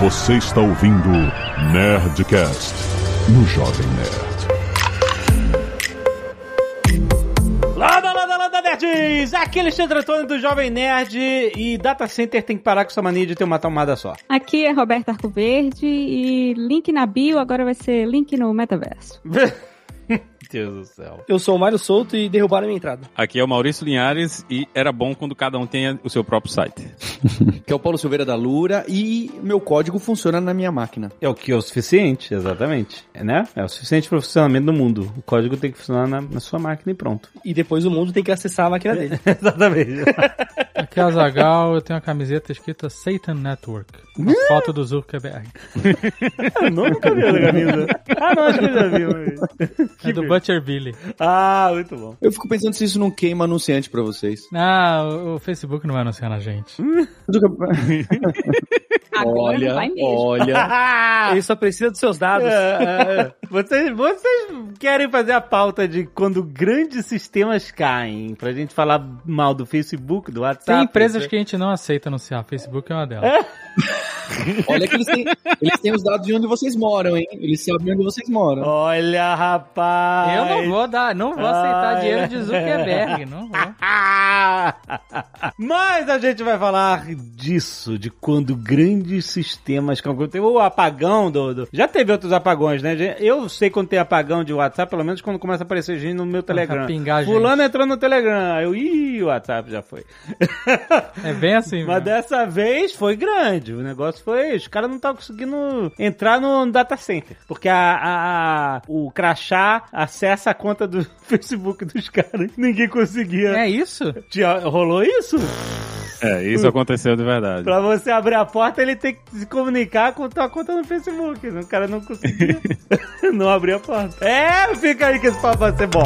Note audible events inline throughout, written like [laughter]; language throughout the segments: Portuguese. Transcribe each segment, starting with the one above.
Você está ouvindo Nerdcast no Jovem Nerd. Lada, lada, lada, nerds! Aqui é Alexandre Antônio do Jovem Nerd e Data Center tem que parar com essa mania de ter uma tomada só. Aqui é Roberto Arcoverde e link na bio agora vai ser link no metaverso. [laughs] [laughs] Deus do céu. Eu sou o Mário Souto e derrubaram a minha entrada. Aqui é o Maurício Linhares e era bom quando cada um tenha o seu próprio site. [laughs] que é o Paulo Silveira da Lura e meu código funciona na minha máquina. É o que é o suficiente, exatamente. É, né? É o suficiente para o funcionamento do mundo. O código tem que funcionar na, na sua máquina e pronto. E depois o mundo tem que acessar a máquina dele. [laughs] exatamente. Aqui é a Zagal, eu tenho uma camiseta escrita Satan Network. Uma foto do Zuckerberg. Eu nunca vi essa camisa. Ah, não, acho que eu já vi. Mas... É do Butcher Billy. Ah, muito bom. Eu fico pensando se isso não queima anunciante pra vocês. Ah, o, o Facebook não vai anunciar na gente. [laughs] Agora olha, vai mesmo. olha. [laughs] Ele só precisa dos seus dados. É, é. Vocês, vocês querem fazer a pauta de quando grandes sistemas caem, pra gente falar mal do Facebook, do WhatsApp? Tem empresas que a gente não aceita anunciar. Facebook é uma delas. [laughs] Olha que eles têm, eles têm os dados de onde vocês moram, hein? Eles sabem onde vocês moram. Olha, rapaz! Eu não vou dar, não vou aceitar Ai. dinheiro de Zuckerberg, [laughs] não vou. [laughs] Mas a gente vai falar disso, de quando grandes sistemas. Tem o apagão do, do- Já teve outros apagões, né? Eu sei quando tem apagão de WhatsApp, pelo menos quando começa a aparecer gente no meu Telegram. pingar. Fulano entrou no Telegram. Eu, ih, o WhatsApp já foi. [laughs] É bem assim, Mas mesmo. dessa vez foi grande. O negócio foi. Os caras não estavam conseguindo entrar no data center. Porque a, a- a- o crachá acessa a conta do [laughs] Facebook dos caras. Ninguém conseguia. É isso? Tinha- rolou isso? É, isso aconteceu de verdade. Pra você abrir a porta, ele tem que se comunicar com a tua conta no Facebook. O cara não conseguia. [laughs] não abrir a porta. É, fica aí que esse papo vai ser bom.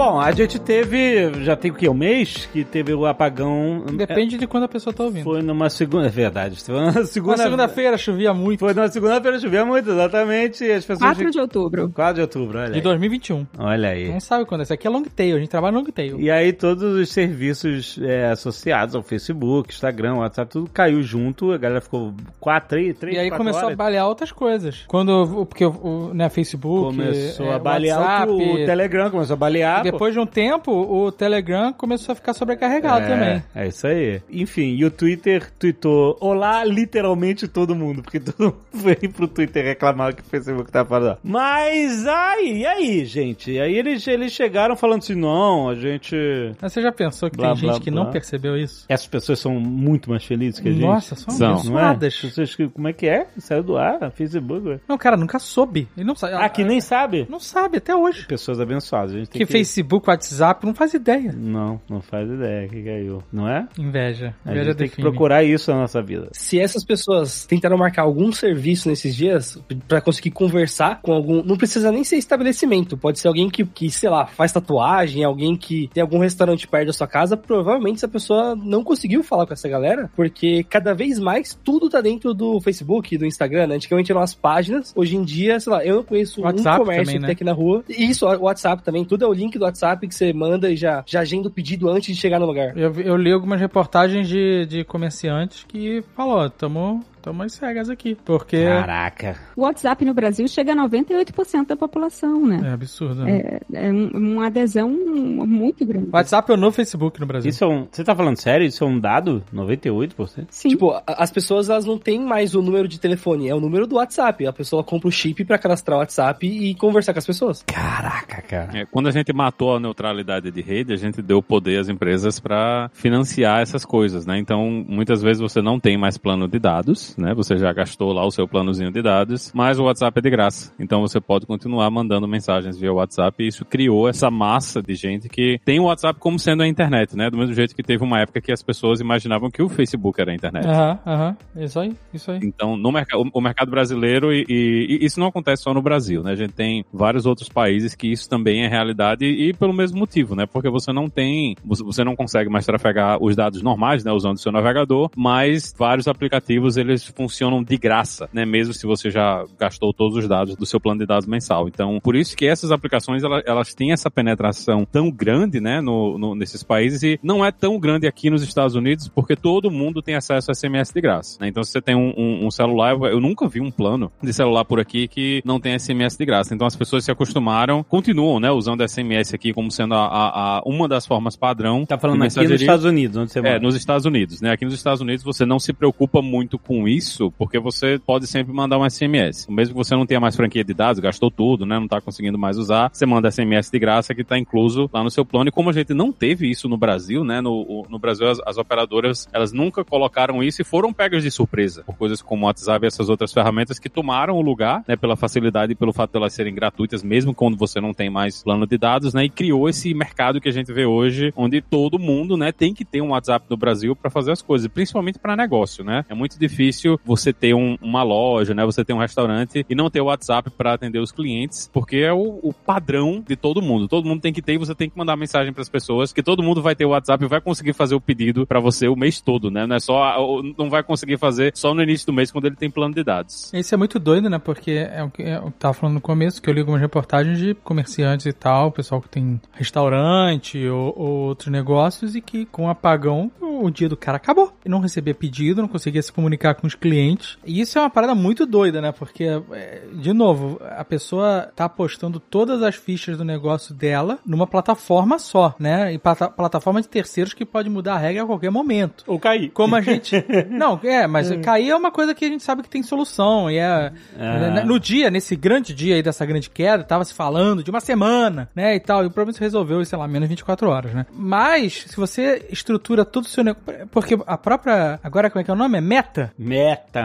Bom, a gente teve, já tem o quê? Um mês que teve o apagão. Depende de quando a pessoa tá É, ouvindo. Foi numa segunda. É verdade. Foi numa Uma [laughs] segunda. segunda-feira chovia muito. Foi numa segunda-feira, chovia muito, exatamente. E as pessoas. 4 de outubro. 4 de outubro, olha De aí. 2021. Olha aí. Não sabe quando é. Isso aqui é long tail, a gente trabalha long tail. E aí todos os serviços é, associados ao Facebook, Instagram, WhatsApp, tudo caiu junto. A galera ficou quatro, três, três, E aí começou horas. a balear outras coisas. Quando, porque o, o- né, Facebook, Começou é, a balear WhatsApp, o, o Telegram, começou a balear. Depois de um tempo, o Telegram começou a ficar sobrecarregado é, também. É isso aí. Enfim, e o Twitter tweetou Olá, literalmente todo mundo, porque [laughs] todo mundo veio pro Twitter reclamar que o Facebook tá falando. Mas aí, e aí, gente? Aí eles, eles chegaram falando assim: não, a gente. Mas você já pensou que Blá, tem gente blá, que blá. não percebeu isso? Essas pessoas são muito mais felizes que a gente. Nossa, são, São. Não é? abençoadas. Pessoas que, como é que é? Saiu do ar, Facebook. ué. Não, cara, nunca soube. Ele não sabe. Ah, que nem sabe? Não sabe até hoje. Pessoas abençoadas. A gente tem Que que, Facebook, WhatsApp, não faz ideia. Não, não faz ideia que caiu. Não é? Inveja. A Inveja gente tem que procurar isso na nossa vida. Se essas pessoas tentaram marcar algum serviço nesses dias pra conseguir conversar com algum, não precisa nem ser estabelecimento, pode ser alguém que, que sei lá, faz tatuagem, alguém que tem algum restaurante perto da sua casa, provavelmente essa pessoa não conseguiu falar com essa galera, porque cada vez mais tudo tá dentro do Facebook, do Instagram, né? Antigamente eram as páginas, hoje em dia, sei lá, eu não conheço WhatsApp um comércio também, que né? tem aqui na rua. E Isso, o WhatsApp também, tudo é o link do WhatsApp que você manda e já, já agenda o pedido antes de chegar no lugar. Eu, eu li algumas reportagens de, de comerciantes que falou, tamo, tamo as cegas aqui. Porque Caraca. O WhatsApp no Brasil chega a 98% da população, né? é absurdo. Né? É, é um- uma adesão muito grande. WhatsApp é o novo Facebook no Brasil. Isso é um. Você tá falando sério? Isso é um dado? 98%? Sim. Tipo, as pessoas elas não têm mais o número de telefone, é o número do WhatsApp. A pessoa compra o chip pra cadastrar o WhatsApp e conversar com as pessoas. Caraca, cara. É, quando a gente matou a neutralidade de rede, a gente deu poder às empresas para financiar essas coisas, né? Então, muitas vezes você não tem mais plano de dados, né? Você já gastou lá o seu planozinho de dados, mas o WhatsApp é de graça. Então, você pode continuar mandando mensagens via WhatsApp e isso criou essa massa de gente que tem o WhatsApp como sendo a internet, né? Do mesmo jeito que teve uma época que as pessoas imaginavam que o Facebook era a internet. Aham, aham. Isso aí, isso aí. Então, no mercado, o mercado brasileiro, e, e- e isso não acontece só no Brasil, né? A gente tem vários outros países que isso também é realidade e, pelo mesmo motivo, né? Porque você não tem, você, você não consegue mais trafegar os dados normais, né? Usando o seu navegador, mas vários aplicativos, eles funcionam de graça, né? Mesmo se você já gastou todos os dados do seu plano de dados mensal. Então, por isso que essas aplicações, elas, elas têm essa penetração tão grande, né, no, no- nesses países e não é tão grande aqui nos Estados Unidos porque todo mundo tem acesso a SMS de graça, né? Então, se você tem um, um- um celular, eu- nunca vi um plano de celular por aqui que não tem SMS de graça. Então, as pessoas se acostumaram, continuam, né, usando SMS aqui como sendo a, a- a- uma das formas padrão Tá falando aqui nos. Estados Unidos, onde você É, mora. nos Estados Unidos, né? Aqui nos Estados Unidos você não se preocupa muito com isso, porque você pode sempre mandar um SMS. Mesmo que você não tenha mais franquia de dados, gastou tudo, né? Não tá conseguindo mais usar, você manda SMS de graça que tá incluso lá no seu plano. E como a gente não teve isso no Brasil, né? No, no Brasil as, as operadoras, elas nunca colocaram isso e foram pegas de surpresa por coisas como o WhatsApp e essas outras ferramentas que tomaram o lugar, né? Pela facilidade e pelo fato de elas serem gratuitas, mesmo quando você não tem mais plano de dados, né? E criou esse mercado que a gente vê hoje, onde todo mundo, né, tem que ter um WhatsApp no Brasil para fazer as coisas, principalmente para negócio, né? É muito difícil você ter um- uma loja, né? Você ter um restaurante e não ter o WhatsApp para atender os clientes, porque é o, o padrão de todo mundo. Todo mundo tem que ter e você tem que mandar mensagem para as pessoas que todo mundo vai ter o WhatsApp e vai conseguir fazer o pedido para você o mês todo, né? Não é só não vai conseguir fazer só no início do mês quando ele tem plano de dados. Isso é muito doido, né? Porque é o que que tava falando no começo, que eu li algumas reportagens de comerciantes e tal, pessoal que tem restaurante ou, ou outros negócios e que com o apagão o dia do cara acabou. E não recebia pedido, não conseguia se comunicar com os clientes. E isso é uma parada muito doida, né? Porque, é, de novo, a pessoa tá apostando todas as fichas do negócio dela numa plataforma só, né? E plata plataforma de terceiros que pode mudar a regra a qualquer momento. Ou cair. Como a gente. [laughs] Não, é, mas cair é uma coisa que a gente sabe que tem solução. E é. Ah. No dia, nesse grande dia aí dessa grande queda, tava se falando de uma semana, né? E tal. E o problema se resolveu, sei lá, menos de 24 horas, né? Mas, se você estrutura todo o seu negócio. Porque a própria. Agora, como é que é o nome? É Meta? Meta.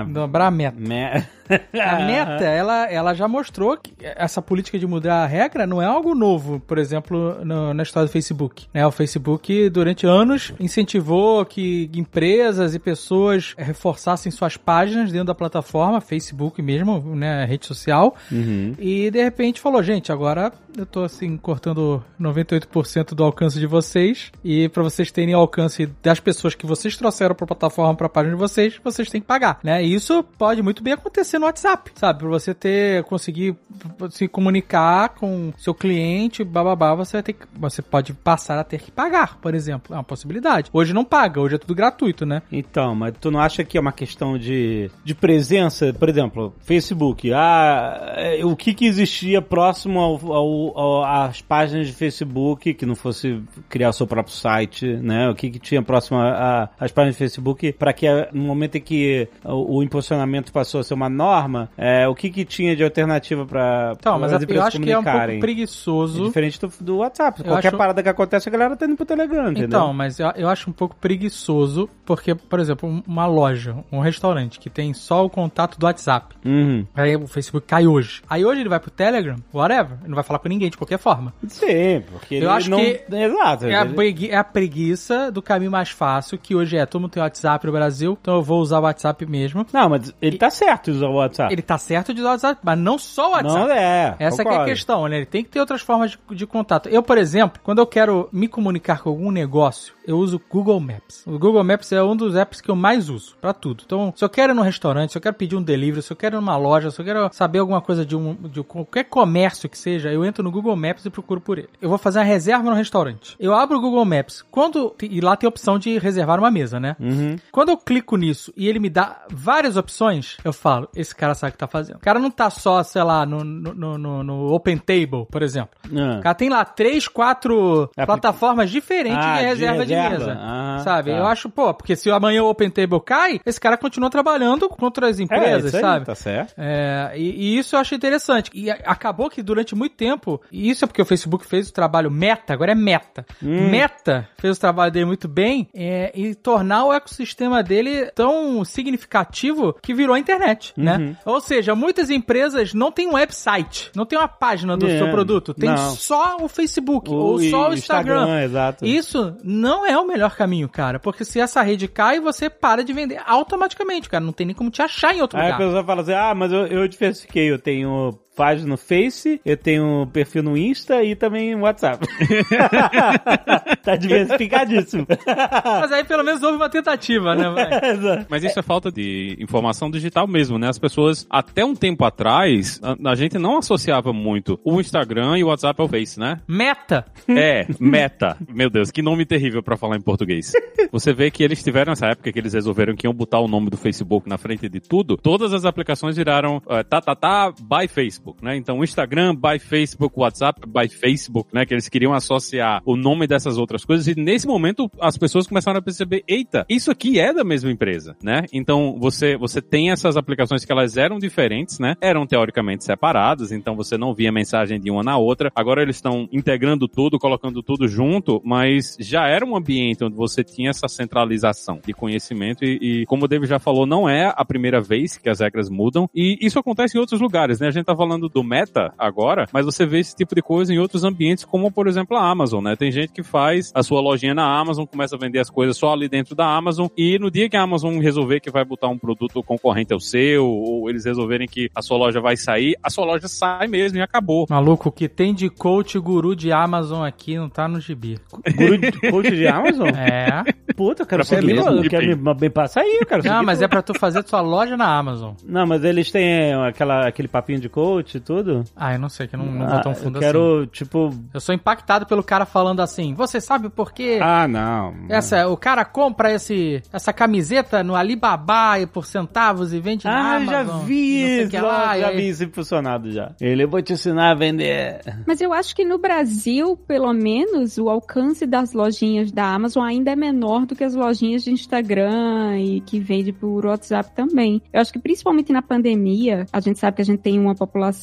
Dobrar a meta. Me- A Meta, ela, ela já mostrou que essa política de mudar a regra não é algo novo, por exemplo, no- na história do Facebook. Né? O Facebook, durante anos, incentivou que empresas e pessoas reforçassem suas páginas dentro da plataforma, Facebook mesmo, né, rede social, Uhum. e de repente falou, gente, agora eu tô assim cortando 98% do alcance de vocês e para vocês terem alcance das pessoas que vocês trouxeram para plataforma para página de vocês, vocês têm que pagar, né? E isso pode muito bem acontecer no WhatsApp, sabe? Para você ter conseguir se comunicar com seu cliente, bababá, você vai ter que, você pode passar a ter que pagar, por exemplo, é uma possibilidade. Hoje não paga, hoje é tudo gratuito, né? Então, mas tu não acha que é uma questão de, de presença? Por exemplo, Facebook. Ah, é, o que que existia próximo ao, ao- ao- às páginas de Facebook, que não fosse criar seu próprio site, né? O que que tinha próximo às páginas de Facebook, para que no momento em que o, o impulsionamento passou a ser uma norma, é, o que que tinha de alternativa para Então, mas as eu acho que é um pouco comunicarem? É preguiçoso. diferente do, do WhatsApp. Eu Qualquer acho- parada que acontece, a galera tá indo pro Telegram, entendeu? Então, mas eu, eu acho um pouco preguiçoso, porque, por exemplo, um- uma loja, um restaurante que tem só o contato do WhatsApp. Uhum. Aí o Facebook cai hoje. Aí hoje ele vai pro Telegram, whatever, ele não vai falar com ninguém de qualquer forma. Sim, porque Eu ele acho não... que Exato. É a, pregui- é a preguiça do caminho mais fácil, que hoje é todo mundo tem WhatsApp no Brasil, então eu vou usar o WhatsApp mesmo. Não, mas ele tá certo usar o WhatsApp. Ele tá certo de usar o WhatsApp, mas não só o WhatsApp. Não é. Essa é a questão, né? Ele tem que ter outras formas de, de contato. Eu, por exemplo, quando eu quero me comunicar com algum negócio, eu uso Google Maps. O Google Maps é um dos apps que eu mais uso pra tudo. Então, se eu quero ir num restaurante, se eu quero pedir um delivery, se eu quero ir numa loja, se eu quero saber alguma coisa de, um, de qualquer comércio que seja, eu entro no Google Maps e procuro por ele. Eu vou fazer uma reserva no restaurante. Eu abro o Google Maps. Quando e lá tem a opção de reservar uma mesa, né? Uhum. Quando eu clico nisso e ele me dá várias opções, eu falo, esse cara sabe o que tá fazendo. O cara não tá só, sei lá, no, no, no, no Open Table, por exemplo. Ah. O cara tem lá três, quatro É, plataformas diferentes Ah, de de reserva de, reserva. mesa. Ah, sabe? tá. Eu acho, pô, porque se amanhã o Open Table cai, esse cara continua trabalhando contra as É, empresas, aí, sabe? tá certo. É, e, e isso eu acho interessante. E acabou que durante muito tempo, e isso é porque o Facebook fez o trabalho meta, agora é meta. Hum. Meta fez o trabalho dele muito bem é, e tornar o ecossistema dele tão significativo que virou a internet, Uhum. né? Ou seja, muitas empresas não têm um website, não tem uma página do É, seu produto, tem não. só o Facebook O- ou só o Instagram. Instagram. Isso não é o melhor caminho, cara, porque se essa rede cai, você para de vender automaticamente, cara, não tem nem como te achar em outro Aí a lugar. pessoa fala assim, ah, mas eu, eu diversifiquei, eu tenho página no Face, eu tenho perfil no Insta e também no WhatsApp. [laughs] tá diversificadíssimo. Mas aí pelo menos houve uma tentativa, né? [laughs] Mas isso é falta de informação digital mesmo, né? As pessoas, até um tempo atrás, a, a gente não associava muito o Instagram e o WhatsApp ao Face, né? Meta. É, Meta. Meu Deus, que nome terrível pra falar em português. Você vê que eles tiveram essa época que eles resolveram que iam botar o nome do Facebook na frente de tudo. Todas as aplicações viraram uh, tá, tá, tá, by Facebook, né? Então, Instagram by Facebook, WhatsApp by Facebook, né? Que eles queriam associar o nome dessas outras coisas. E nesse momento, as pessoas começaram a perceber, eita, isso aqui é da mesma empresa, né? Então, você, você tem essas aplicações que elas eram diferentes, né? Eram teoricamente separadas, então você não via mensagem de uma na outra. Agora eles estão integrando tudo, colocando tudo junto, mas já era um ambiente onde você tinha essa centralização de conhecimento e, e, como o David já falou, não é a primeira vez que as regras mudam e isso acontece em outros lugares, né? A gente tá falando do Meta agora, mas você vê esse tipo de coisa em outros ambientes, como por exemplo a Amazon, né? Tem gente que faz a sua lojinha na Amazon, começa a vender as coisas só ali dentro da Amazon e no dia que a Amazon resolver que vai botar um produto concorrente ao seu, ou eles resolverem que a sua loja vai sair, a sua loja sai mesmo e acabou. Maluco, o que tem de coach guru de Amazon aqui não tá no gibi. Guru de coach de Amazon? [laughs] É. Puta, eu quero Pra seguir, mesmo? eu quero me bem passar aí, eu quero Não, mas tudo. é pra tu fazer tua loja na Amazon. Não, mas eles têm aquela, aquele papinho de coach e tudo? Ah, eu não sei, que eu não, não Ah, vou tão fundo eu quero, assim. tipo... Eu sou impactado pelo cara falando assim, você sabe por quê? Ah, não. Essa, o cara compra esse, essa camiseta no Alibaba e por centavos e vende na Ah, eu já Amazon. vi não sei o isso, que lá, já e aí- vi isso funcionado já. Ele, eu vou te ensinar a vender. Mas eu acho que no Brasil, pelo menos, o alcance das lojinhas da Amazon ainda é menor do que as lojinhas de Instagram e que vende por WhatsApp também. Eu acho que principalmente na pandemia, a gente sabe que a gente tem uma população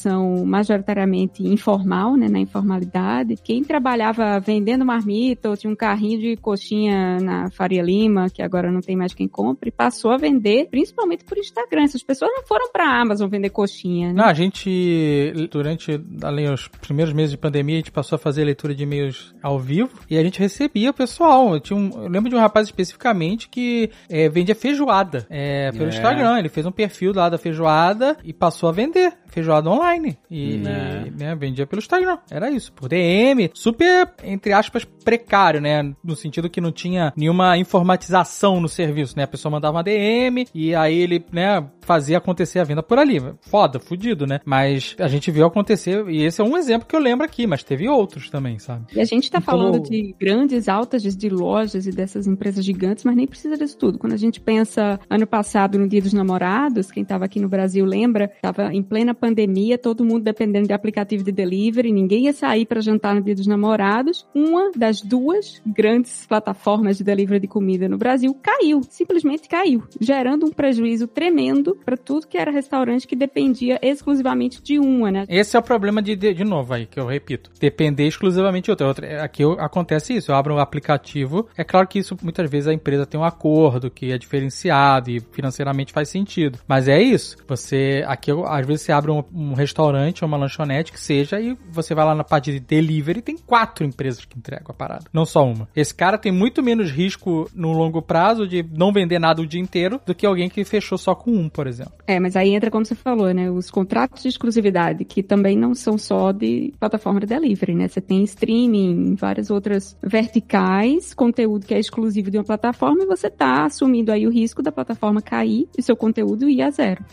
majoritariamente informal, né, na informalidade. Quem trabalhava vendendo marmita ou tinha um carrinho de coxinha na Faria Lima, que agora não tem mais quem compre, passou a vender principalmente por Instagram. Essas pessoas não foram pra Amazon vender coxinha, né? Não, a gente, durante ali, os primeiros meses de pandemia, a gente passou a fazer leitura de e-mails ao vivo e a gente recebia o pessoal. Eu, tinha um- eu lembro de um rapaz especificamente que é, vendia feijoada é, pelo É. Instagram. Ele fez um perfil lá da feijoada e passou a vender feijoada online. E Né. né, vendia pelo Instagram. Era isso, por DM. Super, entre aspas, precário, né? No sentido que não tinha nenhuma informatização no serviço, né? A pessoa mandava uma DM e aí ele, né, fazia acontecer a venda por ali. Foda, fudido, né? Mas a gente viu acontecer, e esse é um exemplo que eu lembro aqui, mas teve outros também, sabe? E a gente está E como- falando de grandes altas de lojas e dessas empresas gigantes, mas nem precisa disso tudo. Quando a gente pensa ano passado no Dia dos Namorados, quem estava aqui no Brasil lembra, estava em plena pandemia, todo mundo dependendo de aplicativo de delivery, ninguém ia sair para jantar no Dia dos Namorados. Uma das duas grandes plataformas de delivery de comida no Brasil caiu, simplesmente caiu, gerando um prejuízo tremendo para tudo que era restaurante que dependia exclusivamente de uma, né? Esse é o problema de, de, de novo aí, que eu repito. Depender exclusivamente de outra. outra aqui eu- acontece isso, eu abro um aplicativo. É claro que isso muitas vezes a empresa tem um acordo que é diferenciado e financeiramente faz sentido. Mas é isso. Você, aqui às vezes você abre um, um restaurante ou uma lanchonete que seja e você vai lá na parte de delivery tem quatro empresas que entregam a parada. Não só uma. Esse cara tem muito menos risco no longo prazo de não vender nada o dia inteiro do que alguém que fechou só com um, por exemplo. É, mas aí entra como você falou, né? Os contratos de exclusividade, que também não são só de plataforma de delivery, né? Você tem streaming, várias outras verticais, conteúdo que é exclusivo de uma plataforma e você tá assumindo aí o risco da plataforma cair e seu conteúdo ir a zero.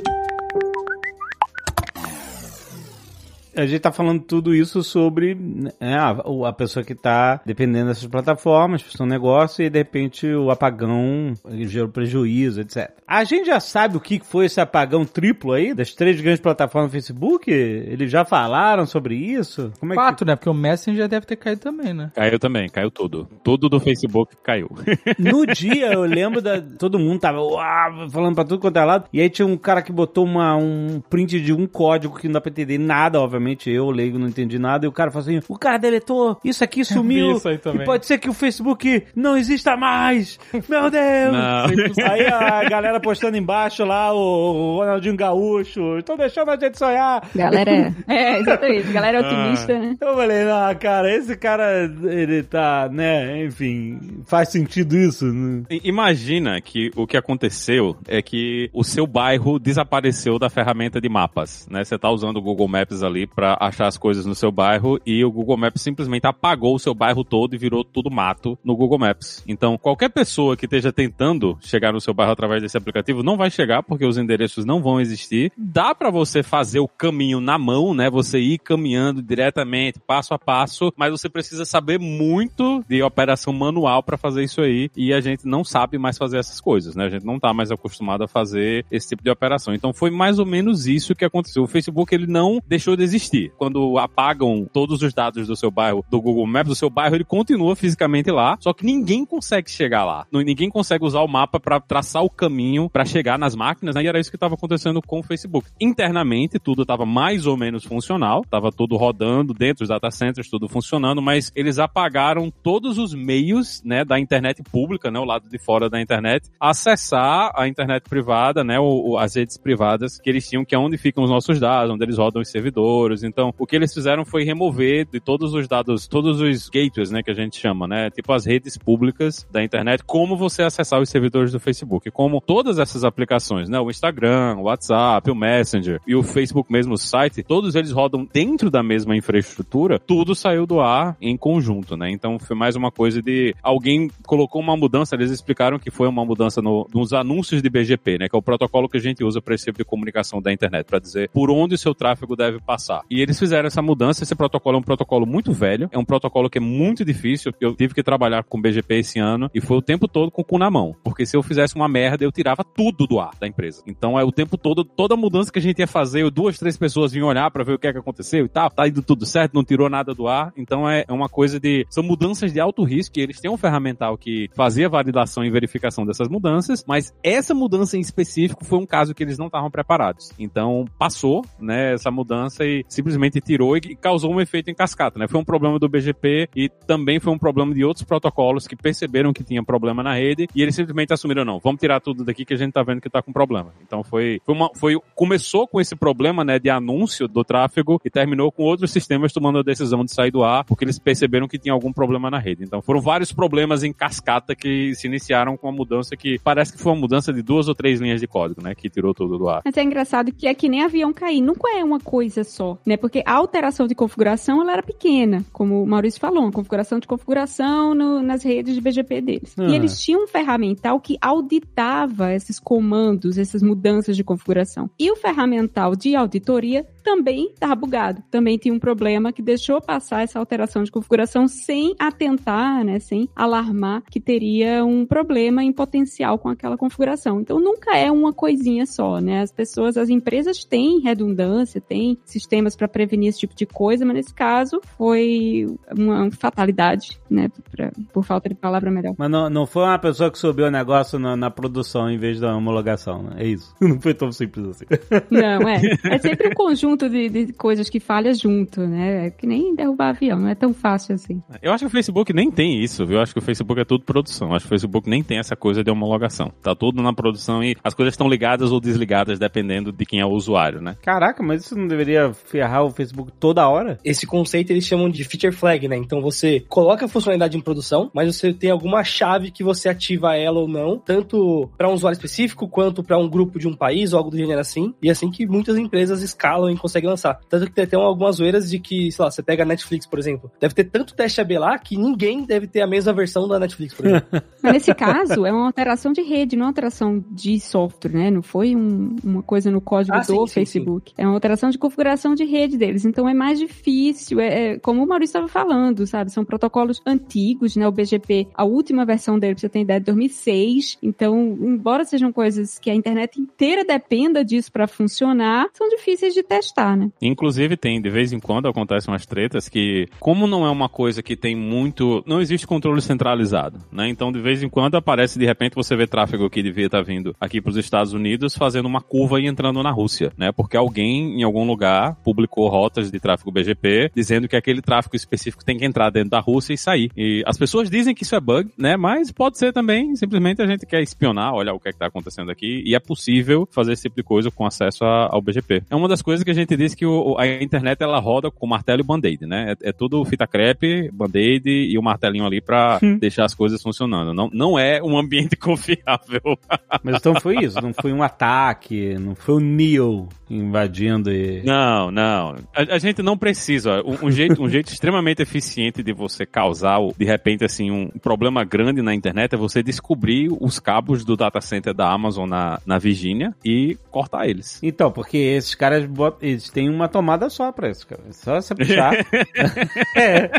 A gente tá falando tudo isso sobre né, a, a pessoa que tá dependendo dessas plataformas, um negócio e de repente o apagão gerou prejuízo, etc. A gente já sabe o que foi esse apagão triplo aí das três grandes plataformas do Facebook? Eles já falaram sobre isso? Como é que Quatro, né? Porque o Messenger deve ter caído também, né? Caiu também, caiu tudo. Tudo do Facebook caiu. [laughs] No [laughs] dia, eu lembro da. Todo mundo tava uau, falando pra tudo quanto é lado. E aí tinha um cara que botou uma, um print de um código que não dá pra entender nada, obviamente, obviamente eu, leigo, não entendi nada, e o cara fala assim, o cara deletou, isso aqui [laughs] sumiu, isso aí também. e pode ser que o Facebook não exista mais, [laughs] meu Deus! Não. Aí a [laughs] galera postando embaixo lá, o, o Ronaldinho Gaúcho, estão deixando a gente sonhar. Galera, é, exatamente. Galera é otimista, né? Eu falei, não, cara, esse cara, ele tá, né, enfim, faz sentido isso, né? Imagina que o que aconteceu é que o seu bairro desapareceu da ferramenta de mapas, né? Você tá usando o Google Maps ali pra achar as coisas no seu bairro e o Google Maps simplesmente apagou o seu bairro todo e virou tudo mato no Google Maps. Então, qualquer pessoa que esteja tentando chegar no seu bairro através desse aplicativo não vai chegar porque os endereços não vão existir. Dá pra você fazer o caminho na mão, né? Você ir caminhando diretamente, passo a passo, mas você precisa saber muito de operação manual pra fazer isso aí e a gente não sabe mais fazer essas coisas, né? A gente não tá mais acostumado a fazer esse tipo de operação. Então foi mais ou menos isso que aconteceu. O Facebook ele não deixou de existir. Quando apagam todos os dados do seu bairro do Google Maps, o seu bairro ele continua fisicamente lá, só que ninguém consegue chegar lá. Ninguém consegue usar o mapa pra traçar o caminho pra chegar nas máquinas, né? E era isso que estava acontecendo com o Facebook. Internamente tudo estava mais ou menos funcional, estava tudo rodando dentro dos data centers, tudo funcionando, mas eles apagaram todos os meios, né, da internet pública, né, o lado de fora da internet, acessar a internet privada, né, o- as redes privadas que eles tinham, que é onde ficam os nossos dados, onde eles rodam os servidores. Então, o que eles fizeram foi remover de todos os dados, todos os gateways, né, que a gente chama, né, tipo as redes públicas da internet, como você acessar os servidores do Facebook, como todas essas aplicações, né, o Instagram, o WhatsApp, o Messenger e o Facebook mesmo, o site, todos eles rodam dentro da mesma infraestrutura, tudo saiu do ar em conjunto, né? Então foi mais uma coisa de alguém colocou uma mudança, eles explicaram que foi uma mudança no, nos anúncios de BGP, né? Que é o protocolo que a gente usa para esse tipo de comunicação da internet, para dizer por onde o seu tráfego deve passar. E eles fizeram essa mudança, esse protocolo é um protocolo muito velho, é um protocolo que é muito difícil. Eu tive que trabalhar com BGP esse ano e foi o tempo todo com o cu na mão, porque se eu fizesse uma merda, eu tirava tudo do ar da empresa. Então é o tempo todo, toda mudança que a gente ia fazer, duas, três pessoas vinham olhar para ver o que é que aconteceu e tal, tá indo tudo certo, não tirou nada do ar. Então é é uma coisa de. São mudanças de alto risco e eles têm um ferramental que fazia validação e verificação dessas mudanças, mas essa mudança em específico foi um caso que eles não estavam preparados. Então passou, né, essa mudança e simplesmente tirou e causou um efeito em cascata, né? Foi um problema do BGP e também foi um problema de outros protocolos que perceberam que tinha problema na rede e eles simplesmente assumiram, não, vamos tirar tudo daqui que a gente tá vendo que tá com problema. Então foi, foi uma, foi, começou com esse problema, né, de anúncio do tráfego e terminou com outros sistemas tomando a decisão de sair do ar porque eles perceberam que tinha algum problema na rede. Então foram vários problemas em cascata que se iniciaram com uma mudança que parece que foi uma mudança de duas ou três linhas de código, né, que tirou tudo do ar. Mas é engraçado que é que nem avião cair, nunca é uma coisa só, né? Porque a alteração de configuração ela era pequena, como o Maurício falou, uma configuração de configuração no- nas redes de BGP deles. Ah. E eles tinham um ferramental que auditava esses comandos, essas mudanças de configuração. E o ferramental de auditoria também estava bugado. Também tinha um problema que deixou passar essa alteração de configuração sem atentar, né, sem alarmar que teria um problema em potencial com aquela configuração. Então nunca é uma coisinha só, né? As pessoas, as empresas têm redundância, têm sistemas para prevenir esse tipo de coisa, mas nesse caso foi uma fatalidade, né, pra- por falta de palavra melhor. Mas não, não foi uma pessoa que subiu o negócio na, na produção em vez da homologação, né? É isso. [laughs] Não foi tão simples assim. Não, é. É sempre um conjunto [laughs] de, de coisas que falha junto, né? É que nem derrubar avião, não é tão fácil assim. Eu acho que o Facebook nem tem isso, viu? Eu acho que o Facebook é tudo produção. Eu acho que o Facebook nem tem essa coisa de homologação. Tá tudo na produção e as coisas estão ligadas ou desligadas dependendo de quem é o usuário, né? Caraca, mas isso não deveria ferrar o Facebook toda hora? Esse conceito eles chamam de feature flag, né? Então você coloca a funcionalidade em produção, mas você tem alguma chave que você ativa ela ou não, tanto para um usuário específico quanto para um grupo de um país ou algo do gênero assim. E é assim que muitas empresas escalam e conseguem lançar. Tanto que tem até algumas zoeiras de que, sei lá, você pega a Netflix, por exemplo, deve ter tanto teste AB lá que ninguém deve ter a mesma versão da Netflix, por exemplo. [laughs] Mas nesse caso, é uma alteração de rede, não uma alteração de software, né? Não foi um- uma coisa no código Ah, do sim, sim, Facebook. É uma alteração de configuração de rede deles. Então é mais difícil. É, é como o Maurício estava falando, sabe? São protocolos antigos, né? O BGP, a última versão dele, pra você ter ideia, é de 2006. Então, embora sejam coisas que a internet inteira dependa disso para funcionar, são difíceis de testar, né? Inclusive tem, de vez em quando acontecem umas tretas que, como não é uma coisa que tem muito, não existe controle centralizado, né? Então de vez em quando aparece, de repente você vê tráfego que devia estar vindo aqui para os Estados Unidos fazendo uma curva e entrando na Rússia, né? Porque alguém em algum lugar publicou rotas de tráfego BGP dizendo que aquele tráfego específico tem que entrar dentro da Rússia e sair. E as pessoas dizem que isso é bug, né? Mas pode ser também simplesmente a gente quer espionar, olhar o que é está acontecendo aqui e é possível fazer esse tipo de coisa com acesso a, ao BGP. É uma das coisas que a gente diz que o, a internet ela roda com martelo e band-aid, né? É, é, tudo fita crepe, band-aid e o martelinho ali para hum. deixar as coisas funcionando. Não, não é um ambiente [laughs] confiável. Mas então foi isso, não foi um ataque, não foi o Neo invadindo e... Não, não. A, a gente não precisa. Um, um, jeito, um jeito extremamente eficiente de você causar, de repente, assim, um problema grande na internet é você descobrir os cabos do data center da Amazon na, na Virgínia e cortar eles. Então, porque esses caras botam, eles têm uma tomada só pra isso, cara. É só você puxar. [laughs] é.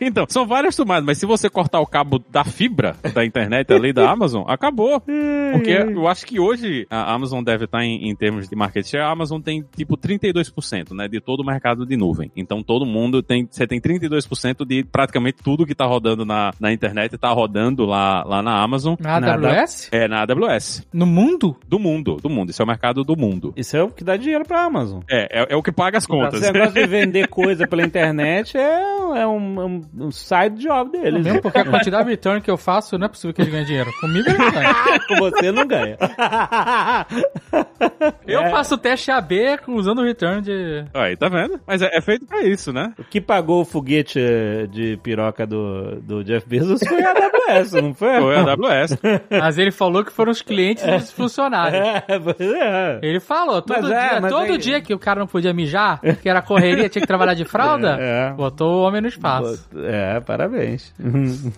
Então, são várias tomadas, mas se você cortar o cabo da fibra da internet ali da Amazon, acabou. Porque eu acho que hoje a Amazon deve estar em, em termos de market share, a Amazon tem tipo 32%, né, de todo o mercado de nuvem. Então todo mundo tem, você tem 32% de praticamente tudo que tá rodando na, na internet tá rodando lá, lá na Amazon. Na AWS? É, na AWS. No mundo? Do mundo, do mundo. Isso é o mercado do mundo. Isso é o que dá dinheiro pra Amazon. É, é, é o que paga as contas. Esse negócio de [laughs] vender coisa pela internet é, é um, um, um side job deles. Mesmo porque a quantidade de return que eu faço, não é possível que eles ganhem dinheiro. Comigo ele não ganha. [laughs] Com você não ganha. [laughs] eu é. faço teste AB usando o return de... Aí, tá vendo? Mas é, é, feito pra isso, né? O que pagou o foguete de piroca do, do Jeff Bezos foi a AWS, não foi? Foi a AWS. Mas ele falou que foram os clientes e os funcionários. É, é. Ele falou, todo, mas dia, é, todo dia que o cara não podia mijar, que era correria, tinha que trabalhar de fralda, [laughs] é, botou o homem no espaço. É, parabéns.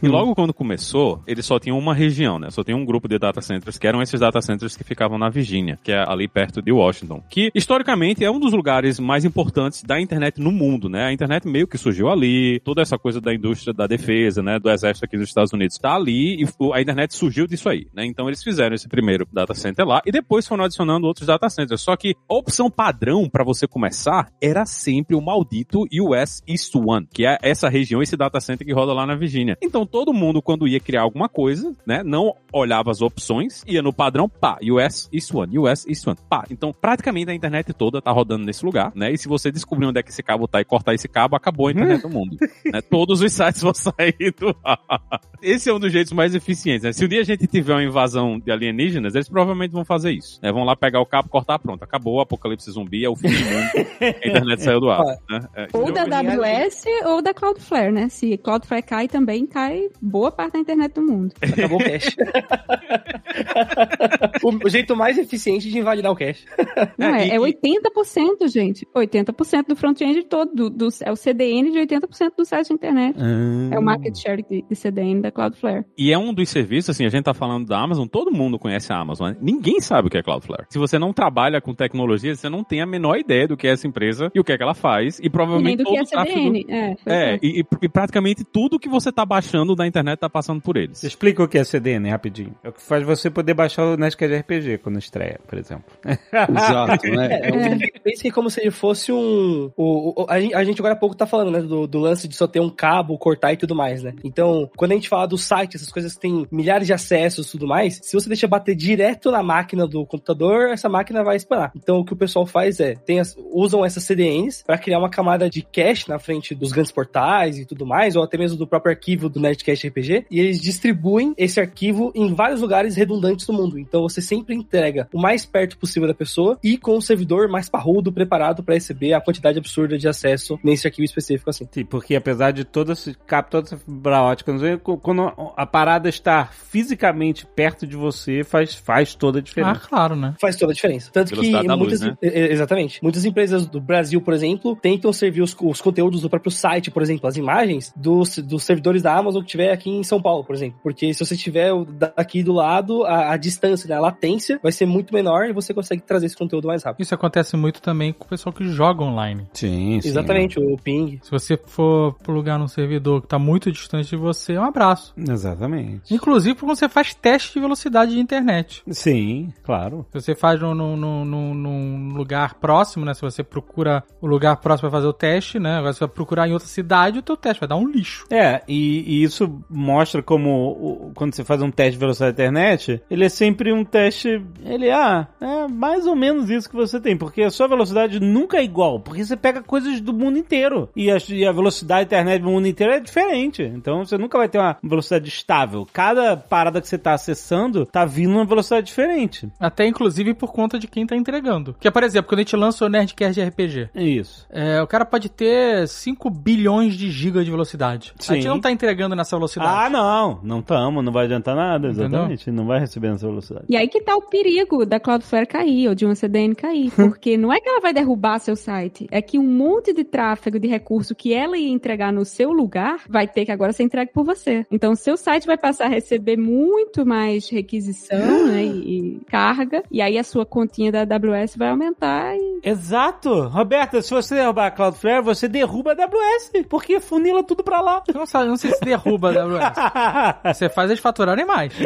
E logo quando começou, ele só tinha uma região, né? Só tinha um grupo de data centers, que eram esses data centers que ficavam na Virgínia, que é ali perto de Washington, que historicamente é um dos lugares mais importantes da internet no mundo, né? A internet meio que surgiu ali, toda essa coisa da indústria da defesa, né, do exército aqui dos Estados Unidos está ali e a internet surgiu disso aí, né? Então eles fizeram esse primeiro data center lá e depois foram adicionando outros data centers. Só que a opção padrão para você começar era sempre o maldito US East One, que é essa região, esse data center que roda lá na Virgínia. Então todo mundo quando ia criar alguma coisa, né, não olhava as opções, ia no padrão, pá, US East One, US East One, pá. Então praticamente a internet toda tá rodando nesse lugar, né? E se você descobrir onde é que esse cabo tá e cortar esse cabo, acabou a internet do mundo. [laughs] né? Todos os sites vão sair do ar. Esse é um dos jeitos mais eficientes. Né? Se um dia a gente tiver uma invasão de alienígenas, eles provavelmente vão fazer isso. Né? Vão lá pegar o cabo, cortar, pronto. Acabou o apocalipse zumbi, é o fim. A internet saiu do ar. Né? É. Ou da AWS ou da Cloudflare, né? Se Cloudflare cai, também cai boa parte da internet do mundo. Acabou o cache. [laughs] o, o, jeito mais eficiente de invalidar o cache. Não, é, é 80%, gente. 80% do front-end todo. Do, do, é o CDN de 80% do site de internet. Hum. É o market share de, de CDN da Cloudflare. E é um dos serviços, assim, a gente tá falando da Amazon, todo mundo conhece a Amazon. Né? Ninguém sabe o que é Cloudflare. Se você não trabalha com tecnologia, você não tem a menor ideia do que é essa empresa e o que é que ela faz. E provavelmente. E nem do que é CDN. Tráfego... É, é e, e, praticamente tudo que você tá baixando da internet tá passando por eles. Explica o que é CDN rapidinho. É o que faz você poder baixar o Netscape RPG quando estreia, por exemplo. [laughs] Exato, né? É, pensa que é como se ele fosse um. O, o, a, gente agora há pouco tá falando, né? Do, do lance de só ter um cabo, cortar e tudo mais, né? Então, quando a gente fala do site, essas coisas que têm milhares de acessos e tudo mais, se você deixa bater direto na máquina do computador, essa máquina vai espanar. Então, o que o pessoal faz é, tem as, usam essas CDNs para criar uma camada de cache na frente dos grandes portais e tudo mais, ou até mesmo do próprio arquivo do Nerdcast RPG, e eles distribuem esse arquivo em vários lugares redundantes do mundo. Então, você sempre entrega o mais perto possível da pessoa e com o servidor mais parrudo preparado para receber a quantidade absurda de acesso nesse arquivo específico assim. Sim, porque apesar de toda essa fibra ótica, quando a parada está fisicamente perto de você, faz, faz toda a diferença. Ah, claro, né? Faz toda a diferença. Tanto que muitas, luz, né? exatamente, muitas empresas do Brasil, por exemplo, tentam servir os, os conteúdos do próprio site, por exemplo, as imagens dos, dos servidores da Amazon que tiver aqui em São Paulo, por exemplo. Porque se você tiver aqui do lado, a, a distância, né, a latência vai ser muito menor e você consegue trazer esse conteúdo mais rápido. Isso acontece muito também com o pessoal que joga online. Sim, sim. Exatamente, o ping. Se você for pro lugar num servidor que tá muito distante de você, é um abraço. Exatamente. Inclusive quando você faz teste de velocidade de internet. Sim, claro. Se você faz num- num- num- num lugar próximo, né? Se você procura o lugar próximo para fazer o teste, né? Agora você vai procurar em outra cidade, o teu teste vai dar um lixo. É, e, e isso mostra como quando você faz um teste de velocidade da internet, ele é sempre um teste. Ele, ah, é mais ou menos isso que você tem, porque a sua velocidade nunca é igual, porque você pega coisas do mundo inteiro. E a, e a velocidade da internet do mundo inteiro é diferente. Então você nunca vai ter uma velocidade estável. Cada parada que você tá acessando tá vindo uma velocidade diferente. Até inclusive por conta de quem tá entregando. Que é, por exemplo, quando a gente lança o Nerdcast de RPG. É isso. É, o cara pode ter 5 bilhões de gigas de velocidade. A gente Sim. não tá entregando nessa velocidade. Ah, não, não tamo, não vai adiantar nada, Entendeu? exatamente. Não vai receber nessa velocidade. E aí que tá o perigo da Cloudflare cair, ou de uma CDN cair. Porque não é que ela vai derrubar seu site, é que um monte de tráfego de recurso que ela ia entregar no seu lugar vai ter que agora ser entregue por você. Então, seu site vai passar a receber muito mais requisição né, e, e carga, e aí a sua continha da AWS vai aumentar e Exato! Roberta, se você derrubar a Cloudflare, você derruba a AWS, porque funila tudo pra lá. Não, sei, eu não sei se derruba a AWS. [laughs] Você faz eles faturarem mais. [laughs]